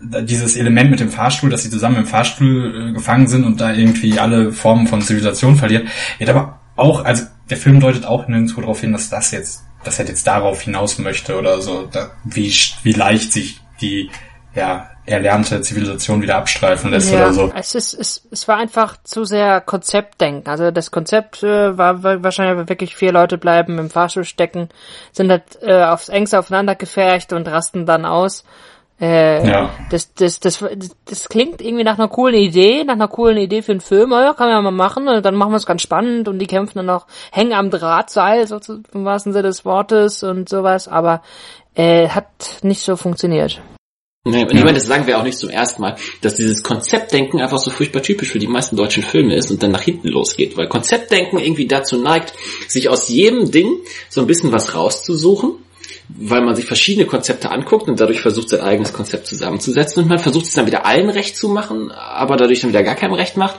dieses Element mit dem Fahrstuhl, dass sie zusammen im Fahrstuhl äh, gefangen sind und da irgendwie alle Formen von Zivilisation verliert, wird aber auch, also der Film deutet auch nirgendwo darauf hin, dass das jetzt, dass er jetzt darauf hinaus möchte oder so, da, wie, wie leicht sich die, ja, erlernte Zivilisation wieder abstreifen lässt ja oder so. es ist, es, es war einfach zu sehr Konzeptdenken. Also das Konzept äh, war wa- wahrscheinlich wirklich vier Leute bleiben im Fahrstuhl stecken, sind halt äh, aufs engste aufeinander gefercht und rasten dann aus. Äh, Ja. das, das, das, das klingt irgendwie nach einer coolen Idee, nach einer coolen Idee für einen Film. Ja, kann man ja mal machen. Und dann machen wir es ganz spannend und die kämpfen dann noch, hängen am Drahtseil, so zu- im wahrsten Sinne des Wortes und sowas. Aber äh, hat nicht so funktioniert. Nee, und ich meine, das sagen wir auch nicht zum ersten Mal, dass dieses Konzeptdenken einfach so furchtbar typisch für die meisten deutschen Filme ist und dann nach hinten losgeht. Weil Konzeptdenken irgendwie dazu neigt, sich aus jedem Ding so ein bisschen was rauszusuchen, weil man sich verschiedene Konzepte anguckt und dadurch versucht, sein eigenes Konzept zusammenzusetzen und man versucht es dann wieder allen recht zu machen, aber dadurch dann wieder gar keinem recht macht.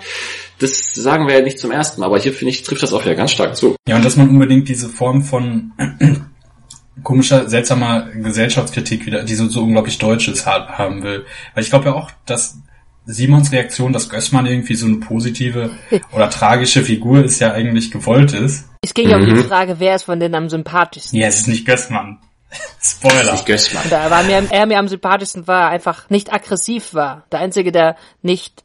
Das sagen wir ja nicht zum ersten Mal, aber hier finde ich, trifft das auch wieder ganz stark zu. Ja, und dass man unbedingt diese Form von <clears throat> komischer, seltsamer Gesellschaftskritik wieder, die so, so unglaublich Deutsches ha- haben will. Weil ich glaube ja auch, dass Simons Reaktion, dass Gößmann irgendwie so eine positive <laughs> oder tragische Figur ist, ja eigentlich gewollt ist. Es ging ja um die Frage, wer ist von denen am sympathischsten. Ja, es ist nicht Gößmann. <laughs> Spoiler. Nicht Gößmann. Da war mir, er mir am sympathischsten war, einfach nicht aggressiv war. Der Einzige, der nicht,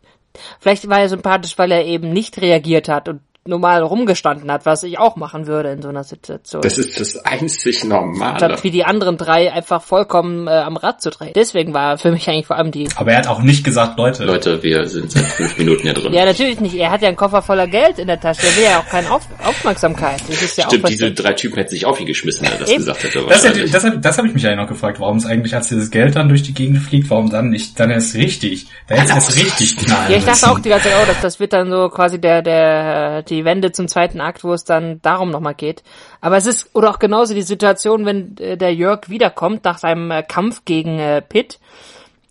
vielleicht war er sympathisch, weil er eben nicht reagiert hat und normal rumgestanden hat, was ich auch machen würde in so einer Situation. Das ist das einzig Normale. Statt wie die anderen drei einfach vollkommen äh, am Rad zu drehen. Deswegen war für mich eigentlich vor allem die. Aber er hat auch nicht gesagt, Leute, Leute, wir sind seit fünf Minuten hier drin. Ja, natürlich nicht. Er hat ja einen Koffer voller Geld in der Tasche. Er will ja auch keine Auf Aufmerksamkeit. Das ist ja Stimmt, auch diese drei Typen hätten sich auf ihn geschmissen, wenn er das Eben. gesagt hätte. Das, wahrscheinlich. das, das, das habe ich mich eigentlich noch gefragt, warum es eigentlich, als dieses Geld dann durch die Gegend fliegt, warum dann nicht, dann erst richtig, da hätte es richtig knallen Ja, ich dachte auch die ganze Zeit, oh, das, das wird dann so quasi der, der, die Wende zum zweiten Akt, wo es dann darum nochmal geht. Aber es ist, oder auch genauso die Situation, wenn äh, der Jörg wiederkommt nach seinem äh, Kampf gegen äh, Pitt,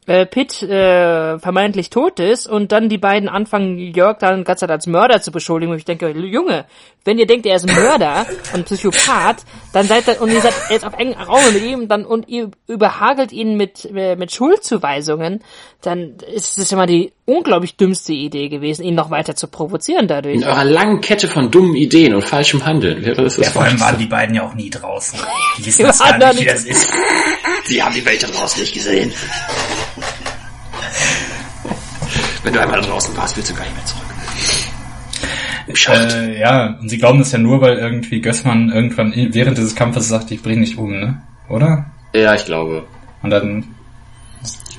äh, Pitt äh, vermeintlich tot ist und dann die beiden anfangen, Jörg dann Zeit als Mörder zu beschuldigen. Und ich denke, Junge, wenn ihr denkt, er ist ein Mörder <laughs> und Psychopath, dann seid ihr, und ihr seid jetzt auf engen Raum mit ihm dann, und ihr überhagelt ihn mit, äh, mit Schuldzuweisungen, dann ist es immer die unglaublich dümmste Idee gewesen, ihn noch weiter zu provozieren dadurch. In eurer langen Kette von dummen Ideen und falschem Handeln wäre das das Ja, vor allem waren die beiden ja auch nie draußen. Die <laughs> wissen Die das waren gar nicht, wie das ist. Sie haben die Welt da draußen nicht gesehen. Wenn du einmal da draußen warst, willst du gar nicht mehr zurück. Äh, ja, und sie glauben das ja nur, weil irgendwie Gößmann irgendwann während dieses Kampfes sagt, ich bring dich um, ne? Oder? ja, ich glaube. Und dann,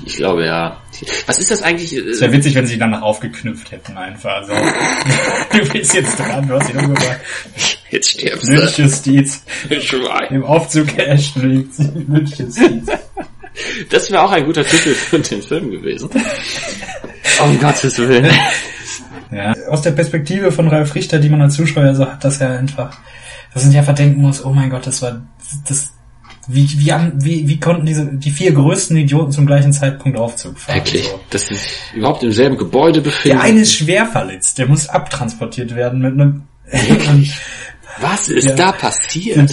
Ich glaube, ja. Was ist das eigentlich? es äh, wäre witzig, wenn sie ihn danach aufgeknüpft hätten einfach. Also, <laughs> du bist jetzt dran, du hast ihn umgebracht. Jetzt stirbst du. Lynchjustiz. Schwein. Im Aufzug Ashton liegt sie. Lynchjustiz. Das wäre auch ein guter Titel für den Film gewesen. Um Gottes Willen. Ja. Aus der Perspektive von Ralf Richter, die man als Zuschauer so hat, dass er einfach, dass man sich einfach denken muss, oh mein Gott, das war, das, wie, wie, haben- wie, wie konnten diese, die vier größten Idioten zum gleichen Zeitpunkt Aufzug fahren? Wirklich. So. Dass sie sich überhaupt im selben Gebäude befinden. Der eine ist schwer verletzt, der muss abtransportiert werden mit einem, <laughs> Was ist Ja. da passiert?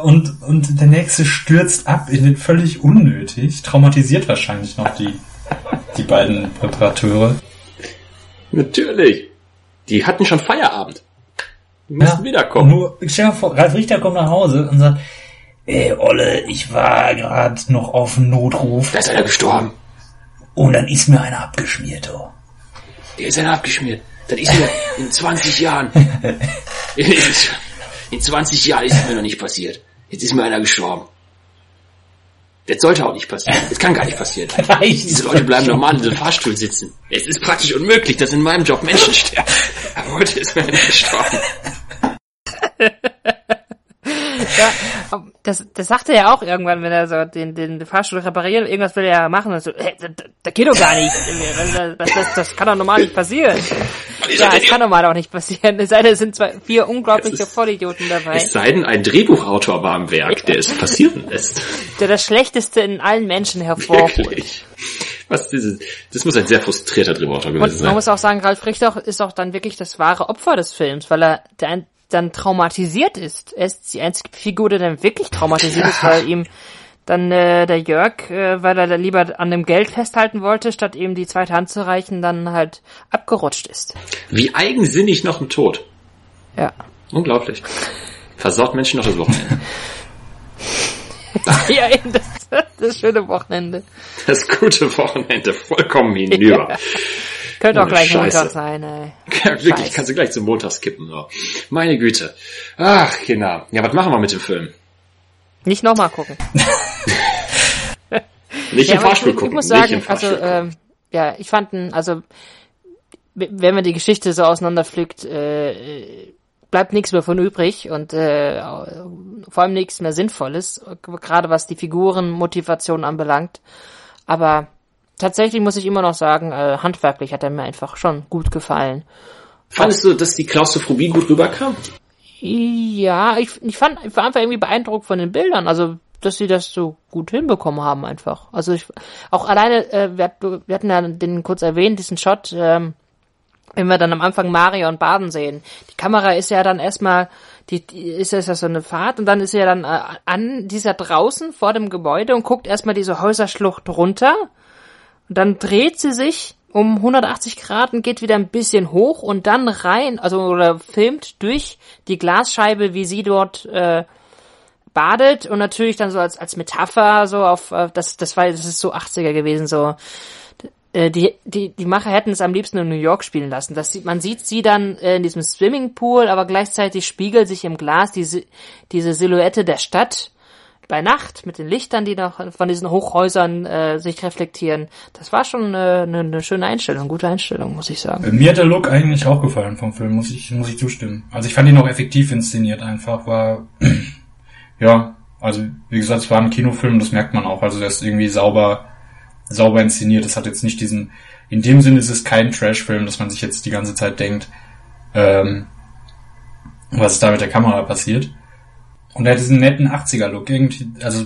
und, und der nächste stürzt ab in den völlig unnötig, traumatisiert wahrscheinlich noch die, die beiden Präparateure. Natürlich. Die hatten schon Feierabend. Die mussten wiederkommen. Nur, stell dir vor, Ralf Richter kommt nach Hause und sagt, ey, Olle, ich war gerade noch auf dem Notruf Da ist einer gestorben. und dann ist mir einer abgeschmiert, oh. Der ist einer abgeschmiert. Das ist mir in 20 Jahren. In 20 Jahren ist es mir noch nicht passiert. Jetzt ist mir einer gestorben. Das sollte auch nicht passieren. Das kann gar nicht passieren. <laughs> Diese Leute bleiben normal in dem Fahrstuhl sitzen. Es ist praktisch unmöglich, dass in meinem Job Menschen sterben. Aber heute ist mir einer gestorben. <laughs> Ja, das, das sagt er ja auch irgendwann, wenn er so den, den Fahrstuhl repariert, irgendwas will er ja machen und so, hey, das, das geht doch gar nicht. Das, das, das kann doch normal nicht passieren. Ja, es kann normal auch nicht passieren. Es sei denn, es sind zwei, vier unglaubliche ist- Vollidioten dabei, Es sei denn, ein Drehbuchautor war am Werk, der es passieren lässt. der das Schlechteste in allen Menschen hervorholt. Wirklich. Was dieses, das muss ein sehr frustrierter Drehbuchautor gewesen Und man sein. muss auch sagen, Ralf Richter ist auch dann wirklich das wahre Opfer des Films, weil er dann, dann traumatisiert ist. Er ist die einzige Figur, die dann wirklich traumatisiert ist, weil <laughs> ihm dann äh, der Jörg, äh, weil er da lieber an dem Geld festhalten wollte, statt ihm die zweite Hand zu reichen, dann halt abgerutscht ist. Wie eigensinnig noch ein Tod. Ja. Unglaublich. Versaut Menschen noch das Wochenende. <laughs> ja, eben das, das schöne Wochenende. Das gute Wochenende vollkommen hinüber. <laughs> Könnte auch Oh, gleich Scheiße. Montag sein, ey. Ja, wirklich, Scheiße. kannst du gleich zum Montag skippen. So. Meine Güte. Ach, genau. Ja, was machen wir mit dem Film? Nicht nochmal gucken. <laughs> Nicht Ja, im Fahrstuhl ich, gucken. ich muss sagen, also ähm, ja, ich fand, also wenn man die Geschichte so auseinanderpflückt, äh, bleibt nichts mehr von übrig und äh, vor allem nichts mehr Sinnvolles, gerade was die Figurenmotivation anbelangt. Aber tatsächlich muss ich immer noch sagen, äh, handwerklich hat er mir einfach schon gut gefallen. Fandest du, dass die Klaustrophobie gut rüberkam? Ja, ich, ich fand, ich war einfach irgendwie beeindruckt von den Bildern, also dass sie das so gut hinbekommen haben einfach. Also ich, auch alleine, äh, wir, wir hatten ja den kurz erwähnt, diesen Shot, ähm, wenn wir dann am Anfang Mario und Baden sehen. Die Kamera ist ja dann erstmal, die, die ist ja so eine Fahrt und dann ist sie ja dann äh, an dieser draußen vor dem Gebäude und guckt erstmal diese Häuserschlucht runter und dann dreht sie sich um 180 Grad und geht wieder ein bisschen hoch und dann rein, also oder filmt durch die Glasscheibe, wie sie dort äh, badet. Und natürlich dann so als als Metapher so auf äh, das das war das ist so 80er gewesen so. Äh, die, die, die Macher hätten es am liebsten in New York spielen lassen. Das sieht, man sieht sie dann äh, in diesem Swimmingpool, aber gleichzeitig spiegelt sich im Glas diese, diese Silhouette der Stadt bei Nacht mit den Lichtern, die noch von diesen Hochhäusern äh, sich reflektieren. Das war schon äh, eine, eine schöne Einstellung, gute Einstellung, muss ich sagen. Mir hat der Look eigentlich auch gefallen vom Film, muss ich, muss ich zustimmen. Also ich fand ihn auch effektiv inszeniert einfach, war, <clears throat> ja, also wie gesagt, es war ein Kinofilm, das merkt man auch. Also der ist irgendwie sauber, sauber inszeniert. Das hat jetzt nicht diesen, in dem Sinne ist es kein Trash-Film, dass man sich jetzt die ganze Zeit denkt, ähm, was ist da mit der Kamera passiert. Und er hat diesen netten 80er-Look, irgendwie, also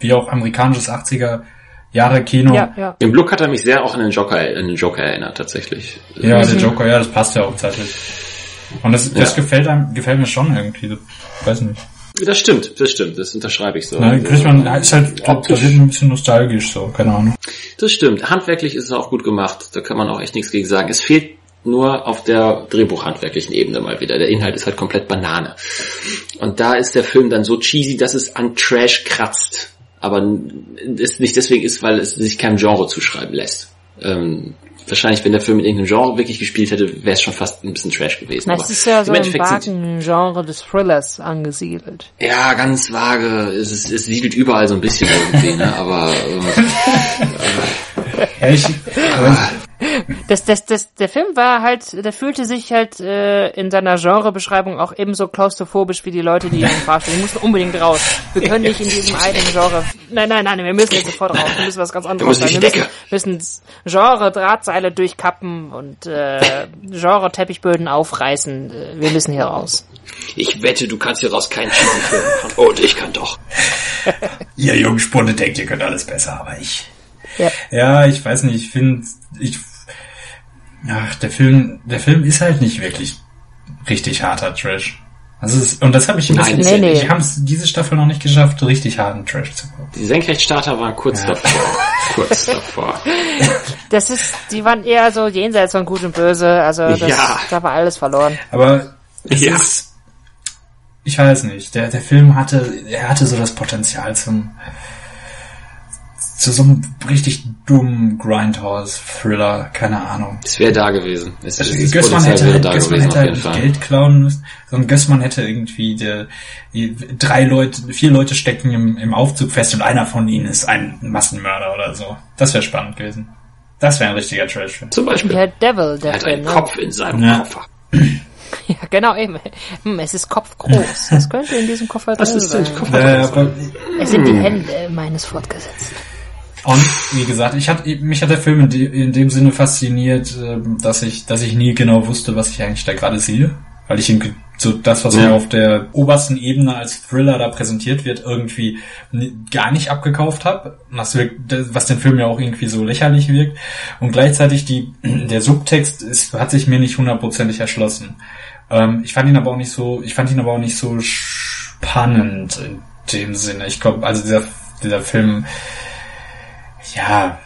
wie auch amerikanisches 80er Jahre Kino. Ja, ja. Im Look hat er mich sehr auch an den Joker, an den Joker erinnert, tatsächlich. Ja, der Joker, ja, das passt ja auch zeitlich. Und das, das Ja. gefällt einem, gefällt mir schon irgendwie. Das, weiß nicht. Das stimmt, das stimmt, das unterschreibe ich so. Na, kriegt man, ist halt, optisch. das wird ein bisschen nostalgisch so, keine Ahnung. Das stimmt. Handwerklich ist es auch gut gemacht. Da kann man auch echt nichts gegen sagen. Es fehlt nur auf der Drehbuchhandwerklichen Ebene mal wieder. Der Inhalt ist halt komplett Banane. Und da ist der Film dann so cheesy, dass es an Trash kratzt. Aber es nicht deswegen ist, weil es sich keinem Genre zuschreiben lässt. Ähm, wahrscheinlich, wenn der Film in irgendeinem Genre wirklich gespielt hätte, wäre es schon fast ein bisschen Trash gewesen. Aber es ist ja so im im vagen Genre des Thrillers angesiedelt. ja, ganz vage. Es, ist, es siedelt überall so ein bisschen irgendwie, ne? Aber <laughs> ähm, Ja, ich, aber Das, das, das, der Film war halt, der fühlte sich halt äh, in seiner Genrebeschreibung auch ebenso klaustrophobisch wie die Leute, die in den Fahrstuhl. Die mussten unbedingt raus. Wir können nicht in diesem einen Genre. Nein, nein, nein, wir müssen jetzt sofort raus. Wir müssen was ganz anderes sein. Wir müssen, müssen Genre Drahtseile durchkappen und äh, Genre Teppichböden aufreißen. Wir müssen hier raus. ich wette, du kannst hier raus keinen Film machen. Und ich kann doch. ihr jungen Spunde denkt, ihr könnt alles besser, aber ich. Ja. Ja, ich weiß nicht, ich finde, ich, ach, der Film, der Film ist halt nicht wirklich richtig harter Trash. Also es ist, und das habe ich ein Nein, bisschen, nee, nee. ich habe es diese Staffel noch nicht geschafft, richtig harten Trash zu bekommen. Die Senkrechtstarter waren kurz Ja. davor. <laughs> kurz davor. Das ist, die waren eher so jenseits von Gut und Böse. Also das, Ja. da war alles verloren. Aber es Ja. ist, ich weiß nicht, der, der Film hatte, er hatte so das Potenzial zum, zu so einem richtig dummen Grindhouse-Thriller, keine Ahnung. Es wäre da gewesen. Es, es, Also, das Gößmann hätte, wäre halt, da Gößmann gewesen, hätte auf halt jeden nicht Fall. Geld klauen müssen, sondern Gößmann hätte irgendwie der, die, drei Leute, vier Leute stecken im, im Aufzug fest und einer von ihnen ist ein Massenmörder oder so. Das wäre spannend gewesen. Das wäre ein richtiger Trash-Film. Zum Beispiel. Der Devil, der er hat einen Ne? Kopf in seinem Ja. Koffer. <laughs> Ja, genau eben. Hm, Es ist kopfgroß. <laughs> Das könnte in diesem Koffer Was drin ist denn sein. Koffer? Äh, Es sind die Hände meines Fortgesetzten. Und wie gesagt, ich hat, mich hat der Film in, de, in dem Sinne fasziniert, ähm, dass ich, dass ich nie genau wusste, was ich eigentlich da gerade sehe. Weil ich ihn, so das, was Ja. mir auf der obersten Ebene als Thriller da präsentiert wird, irgendwie gar nicht abgekauft habe. Was, was den Film ja auch irgendwie so lächerlich wirkt. Und gleichzeitig die, <clears throat> der Subtext ist, hat sich mir nicht hundertprozentig erschlossen. Ähm, ich fand ihn aber auch nicht so, ich fand ihn aber auch nicht so spannend in dem Sinne. Ich glaube, also dieser, dieser Film, ja,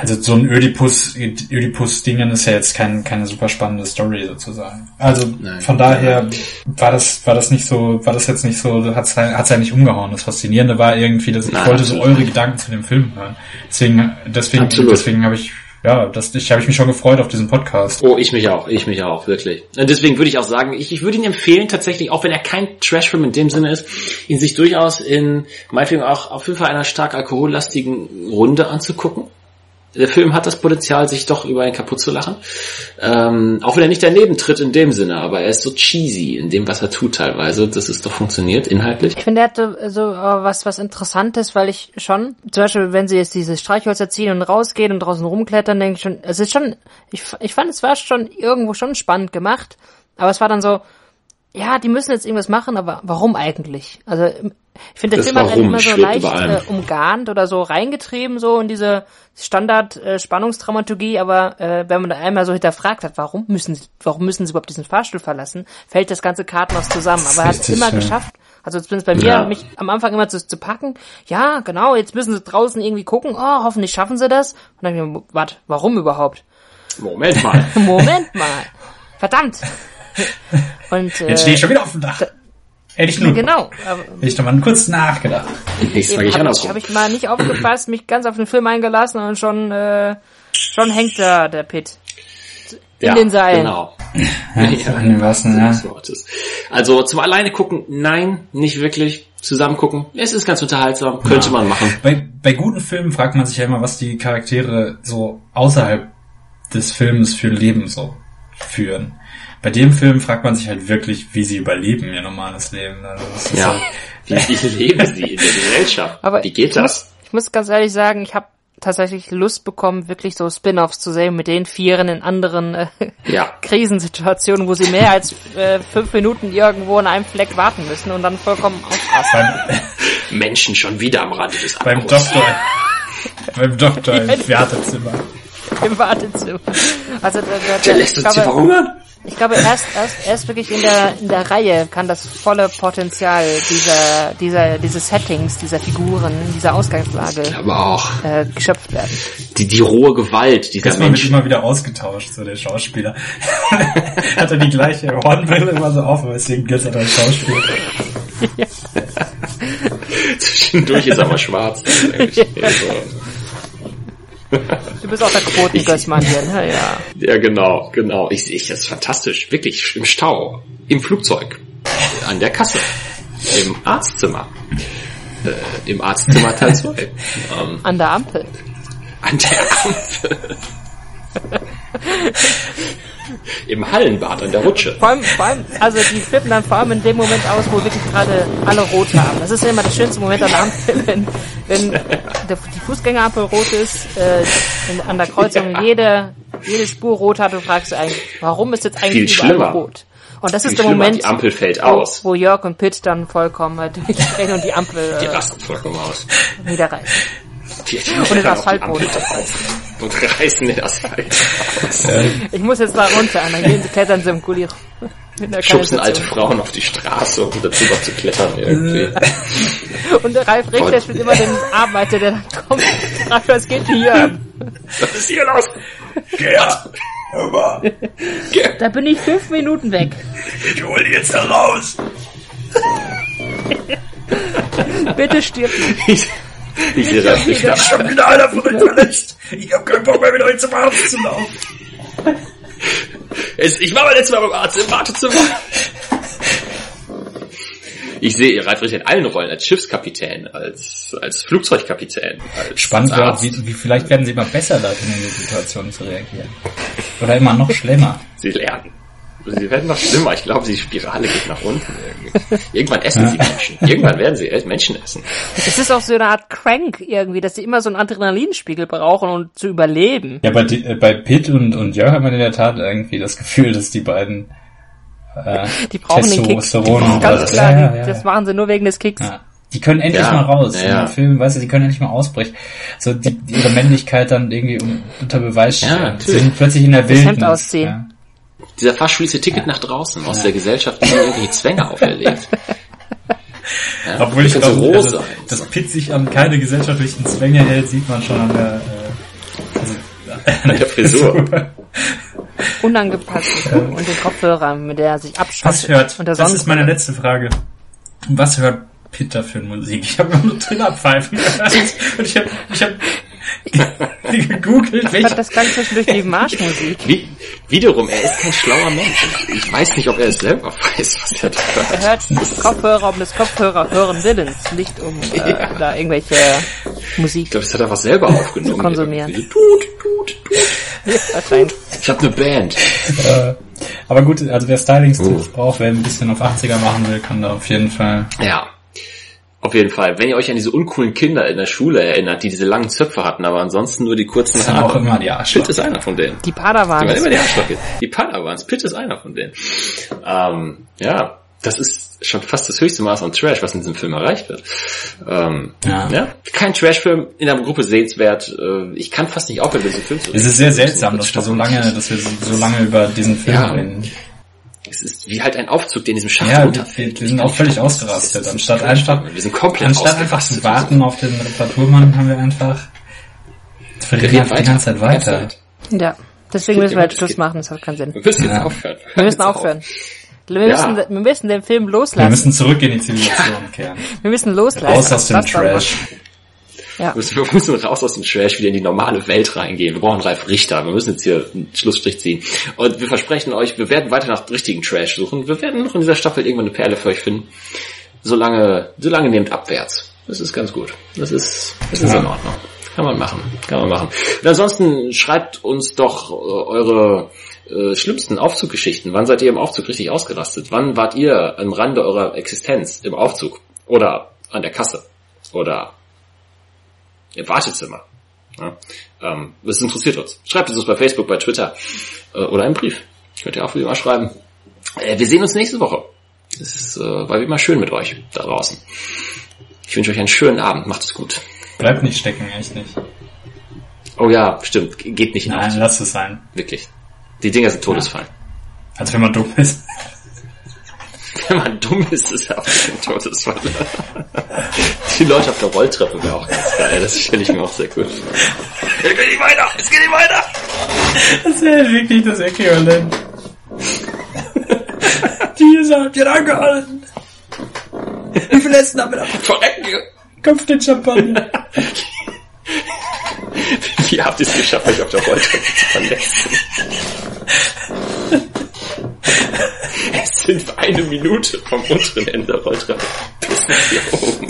also so ein Ödipus, Ödipus-Dingen ist ja jetzt kein, keine super spannende Story sozusagen. Also Nein. von daher war das, war das nicht so, war das jetzt nicht so, hat's, hat's ja nicht umgehauen. Das Faszinierende war irgendwie, dass ich Nein, wollte so eure Gedanken zu dem Film hören. Deswegen, deswegen, Absolut. deswegen habe ich, ja, das, ich habe ich mich schon gefreut auf diesen Podcast. Oh, ich mich auch, ich mich auch, wirklich. Und deswegen würde ich auch sagen, ich, ich würde ihn empfehlen, tatsächlich, auch wenn er kein Trashfilm in dem Sinne ist, ihn sich durchaus in, meinetwegen auch auf jeden Fall einer stark alkohollastigen Runde anzugucken. Der Film hat das Potenzial, sich doch über ihn kaputt zu lachen. Ähm, auch wenn er nicht daneben tritt in dem Sinne, aber er ist so cheesy in dem, was er tut teilweise, dass es doch funktioniert, inhaltlich. Ich finde, er hatte so äh, was, was Interessantes, weil ich schon, zum Beispiel, wenn sie jetzt diese Streichhölzer ziehen und rausgehen und draußen rumklettern, denke ich schon, es ist schon, ich, ich fand, es war schon irgendwo schon spannend gemacht, aber es war dann so, ja, die müssen jetzt irgendwas machen, aber warum eigentlich? Also, ich finde, der Das Film hat immer so leicht äh, umgarnt oder so reingetrieben, so in diese Standard-Spannungsdramaturgie, aber äh, wenn man da einmal so hinterfragt hat, warum müssen sie, warum müssen sie überhaupt diesen Fahrstuhl verlassen, fällt das ganze Kartenhaus zusammen. Aber er hat es immer ja. geschafft, also zumindest bei mir, Ja. mich am Anfang immer zu, zu packen. Ja, genau, jetzt müssen sie draußen irgendwie gucken, oh, hoffentlich schaffen sie das. Und dann ich mir, warte, warum überhaupt? Moment mal. <laughs> Moment mal. Verdammt. <laughs> Und, äh, Jetzt stehe ich schon wieder auf dem Dach. Hätte ich nur, Genau. Aber, hätte ich noch mal kurz nachgedacht. Mal gehe ich habe ich, andersrum. hab ich mal nicht aufgepasst, mich ganz auf den Film eingelassen und schon äh, Schon hängt da der Pit. In ja, den Seilen. Genau. Ja, <laughs> ja. des Wortes. Also zum alleine gucken, nein, nicht wirklich. Zusammen gucken, es ist ganz unterhaltsam, könnte Ja. man machen. Bei, bei guten Filmen fragt man sich ja immer, was die Charaktere so außerhalb des Films für Leben so führen. Bei dem Film fragt man sich halt wirklich, wie sie überleben ihr normales Leben. Also das ist Ja. halt, Wie, leben sie in der Gesellschaft? Aber wie geht ich muss, das? ich muss ganz ehrlich sagen, ich habe tatsächlich Lust bekommen, wirklich so Spin-offs zu sehen mit den Vieren in anderen äh, Ja. <laughs> Krisensituationen, wo sie mehr als äh, fünf Minuten irgendwo an einem Fleck warten müssen und dann vollkommen ausrasten. beim, Menschen schon wieder am Rande des beim Abbruchs. Doktor, beim Doktor <laughs> im Wartezimmer. im Wartezimmer. Also da, Der da, lässt uns hier verhungern? Ich glaube erst, erst, erst wirklich in der in der Reihe kann das volle Potenzial dieser dieser diese Settings, dieser Figuren, dieser Ausgangslage Aber auch äh, geschöpft werden. die, die rohe Gewalt dieser Menschen. immer wieder ausgetauscht, so der Schauspieler. <laughs> Hat er die gleiche Hornbrille immer so auf, aber deswegen gilt er als Schauspieler. <laughs> Zwischendurch ist er aber schwarz. <laughs> Du bist auch der Quotengössmann hier, ne? Ja. ja, genau, genau. Ich sehe, das ist fantastisch. Wirklich, im Stau, im Flugzeug, an der Kasse, im Arztzimmer. Äh, Im Arztzimmer Teil 2. ähm, An der Ampel. an der Ampel. <laughs> Im Hallenbad an der Rutsche. Vor allem, vor allem, also die flippen dann vor allem in dem Moment aus, wo wirklich gerade alle rot haben. Das ist ja immer der schönste Moment an der Ampel, wenn, wenn der, die Fußgängerampel rot ist, äh, in, an der Kreuzung Ja. jede, jede Spur rot hat und fragst du eigentlich, warum ist jetzt eigentlich Viel überall schlimmer. rot? Und das ist Viel der schlimmer, Moment, die Ampel fällt wo, aus. wo Jörg und Pitt dann vollkommen äh, durchdrehen und die Ampel Die äh, rasten vollkommen aus. niederreißen. Und den Asphaltboden Und reißen den Asphalt aus. <laughs> Ich muss jetzt da runter, und dann gehen sie klettern sie im Gulli. Schubsen alte. Frauen auf die Straße, um dazu noch zu klettern irgendwie. <laughs> Und der Ralf Richter spielt immer den Arbeiter, der dann kommt. Ralf, was geht hier? Was ist hier los? Gerd, hör mal, Da bin ich fünf Minuten weg. ich hol die jetzt da raus. Bitte stirb nicht. Ich, sehe das nicht. Ich schon wieder einer von euch verletzt. Ich hab keinen Bock mehr mit euch zum Arzt zu laufen. Ich war mal letztes Mal beim Arzt im Wartezimmer. Ich sehe Ralf Richter in allen Rollen, als Schiffskapitän, als, als Flugzeugkapitän, als Spannend als wäre auch, wie, wie vielleicht werden sie immer besser darin, in die Situationen zu reagieren. Oder immer noch schlimmer. Sie lernen. Sie werden noch schlimmer. Ich glaube, die Spirale geht nach unten. Irgendwie. Irgendwann essen sie Menschen. Irgendwann werden sie Menschen essen. Es ist auch so eine Art Crank irgendwie, dass sie immer so einen Adrenalinspiegel brauchen, um zu überleben. Ja, bei, die- äh, bei Pitt und, und Jörg hat man in der Tat irgendwie das Gefühl, dass die beiden äh, Die brauchen den Kick. Testosteron Ganz und- klar, ja, die, ja, das ja. machen sie nur wegen des Kicks. Ja. Die können endlich Ja, mal raus ja, in ja. dem Film, weißt du, die können endlich mal ausbrechen. So die, die ihre Männlichkeit dann irgendwie un- unter Beweis Ja, stellen. natürlich. sind plötzlich in der Das Hemd Wildnis. ausziehen. Dieser fahrschuliste Ticket nach draußen aus der Gesellschaft, die mir irgendwelche Zwänge auferlegt. <laughs> Ja, Obwohl ich so glaube, roh also, sein. dass Pitt sich an keine gesellschaftlichen Zwänge hält, sieht man schon an der, äh, also, An der Frisur. <laughs> Unangepasst und den Kopfhörer, mit der er sich Was abschottet. hört, Und der das ist meine letzte Frage. Was hört Peter für Musik? Ich habe nur Trillerpfeifen gehört. <laughs> Und ich habe ich hab <laughs> gegoogelt, Ich welche fand das klang zwischendurch wie Marschmusik. Wie, wiederum, er ist kein schlauer Mensch. Ich weiß nicht, ob er es selber weiß, was er da Er hört. hört Kopfhörer um des Kopfhörer hören Willens, nicht um äh, Ja. da irgendwelche Musik Ich glaube, das hat er was selber <laughs> aufgenommen. Zu konsumieren. Tut, tut, tut. Ich habe eine Band. Äh, aber gut, also wer Stylings-Tipps braucht, wer ein bisschen auf 80er machen will, kann da auf jeden Fall. Ja. Auf jeden Fall. Wenn ihr euch an diese uncoolen Kinder in der Schule erinnert, die diese langen Zöpfe hatten, aber ansonsten nur die kurzen Das sind auch Haare. immer die Pitt Arschloch. ist einer von denen. Die Die waren Padawans. immer die Arschlocke. Die Padawans. Pitt ist einer von denen. Ähm, ja, das ist schon fast das höchste Maß an Trash, was in diesem Film erreicht wird. Ähm, Ja. ja. Kein Trashfilm in der Gruppe sehenswert. Äh, ich kann fast nicht aufhören, diesen Film zu Es ist sehr seltsam, dass wir so lange, dass wir so lange über diesen Film Ja. reden. Es ist wie halt ein Aufzug, der in diesem Schacht Ja, wir, runterfällt. wir sind auch völlig ausgerastet. Anstatt einfach, Wir sind komplett anstatt einfach zu warten auf den Reparaturmann, haben wir einfach, wir reden einfach die ganze Zeit weiter. Ja. Deswegen müssen wir jetzt Es Schluss machen, das hat keinen Sinn. Wir müssen jetzt Ja. aufhören. Wir müssen aufhören. Wir müssen, Ja. wir müssen den Film Wir loslassen. müssen zurück in die Zivilisation kehren. Wir müssen loslassen. Raus aus dem Trash. Ja. Wir müssen, wir müssen raus aus dem Trash wieder in die normale Welt reingehen. Wir brauchen Ralf Richter. Wir müssen jetzt hier einen Schlussstrich ziehen. Und wir versprechen euch, wir werden weiter nach richtigen Trash suchen. Wir werden noch in dieser Staffel irgendwann eine Perle für euch finden. Solange, solange nehmt abwärts. Das ist ganz gut. Das ist, das ist Ja. in Ordnung. Kann man machen. Kann man machen. Und ansonsten schreibt uns doch äh, eure äh, schlimmsten Aufzuggeschichten. Wann seid ihr im Aufzug richtig ausgerastet? Wann wart ihr am Rande eurer Existenz im Aufzug? Oder an der Kasse? Oder im Wartezimmer? Ja, ähm, das interessiert uns. Schreibt es uns bei Facebook, bei Twitter äh, oder im Brief. Könnt ihr auch wieder mal schreiben. Äh, wir sehen uns nächste Woche. Es ist, äh, war wie immer schön mit euch da draußen. Ich wünsche euch einen schönen Abend. Macht es gut. Bleibt nicht stecken, echt nicht. Oh ja, stimmt. Geht nicht in Nein, Aufzug. lass es sein. Wirklich. Die Dinger sind Todesfall. Als wenn man dumm ist. Wenn man dumm ist, ist er auch ein Todesfall. <laughs> Die Leute auf der Rolltreppe wäre auch ganz geil. Das stelle ich mir auch sehr gut vor. Jetzt geht nicht weiter! Jetzt geht nicht weiter! Das wäre wirklich das Äquivalent. Die sagt, ihr angehalten. Wie viel Essen haben wir da? Verrecken! Kopf den Champagner. <laughs> Wie habt ihr es geschafft, euch auf der Rolltreppe zu verletzen? <laughs> <laughs> Es sind eine Minute vom unteren Ende der Rolltreppe bis nach hier oben.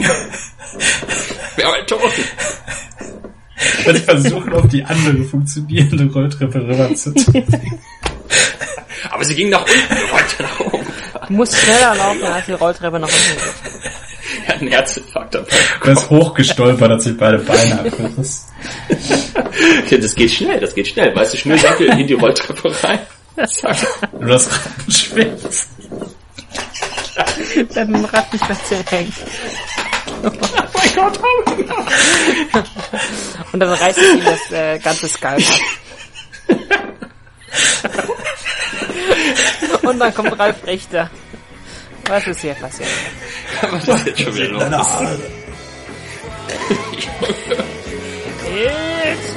Wir haben einen Toten. Und versuchen, auf die andere funktionierende Rolltreppe rüber zu tun. Aber sie ging nach unten, wir wollten nach oben. Du musst schneller laufen, als die Rolltreppe noch unten geht. Er hat einen Herzinfarkt dabei. Er ist hochgestolpert, hat sich beide Beine abgerissen. Ja, das geht schnell, das geht schnell. Weißt du, Schnürsenkel in die Rolltreppe rein. Du das. Dann Rad nicht mehr zu hängen. Oh mein Gott, oh mein Gott. Und dann reißt ihm das äh, ganze Skalp ab. Und dann kommt Ralf Richter. Was ist hier passiert? Was ist jetzt schon wieder los? Jetzt!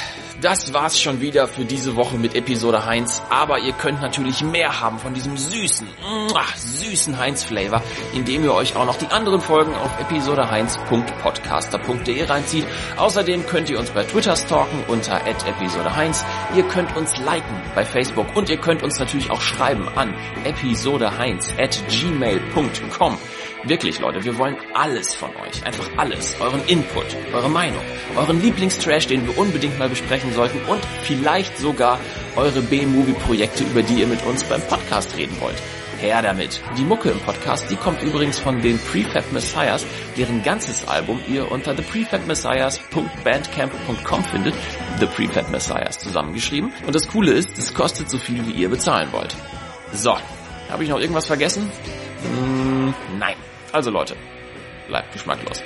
das war's schon wieder für diese Woche mit Episode Heinz. Aber ihr könnt natürlich mehr haben von diesem süßen, muah, süßen Heinz-Flavor, indem ihr euch auch noch die anderen Folgen auf episodeheinz.podcaster.de reinzieht. Außerdem könnt ihr uns bei Twitter stalken unter episodeheinz. Ihr könnt uns liken bei Facebook und ihr könnt uns natürlich auch schreiben an episodeheinz at gmail.com. Wirklich, Leute, wir wollen alles von euch. Einfach alles. Euren Input, eure Meinung, euren Lieblingstrash, den wir unbedingt mal besprechen sollten und vielleicht sogar eure B-Movie-Projekte, über die ihr mit uns beim Podcast reden wollt. Her damit. Die Mucke im Podcast, die kommt übrigens von den Prefab Messiahs, deren ganzes Album ihr unter theprethabmessiahs.bandcamp.com findet. The Prefab Messiahs zusammengeschrieben. Und das Coole ist, es kostet so viel, wie ihr bezahlen wollt. So, habe ich noch irgendwas vergessen? Hm, nein. Also Leute, bleibt geschmacklos.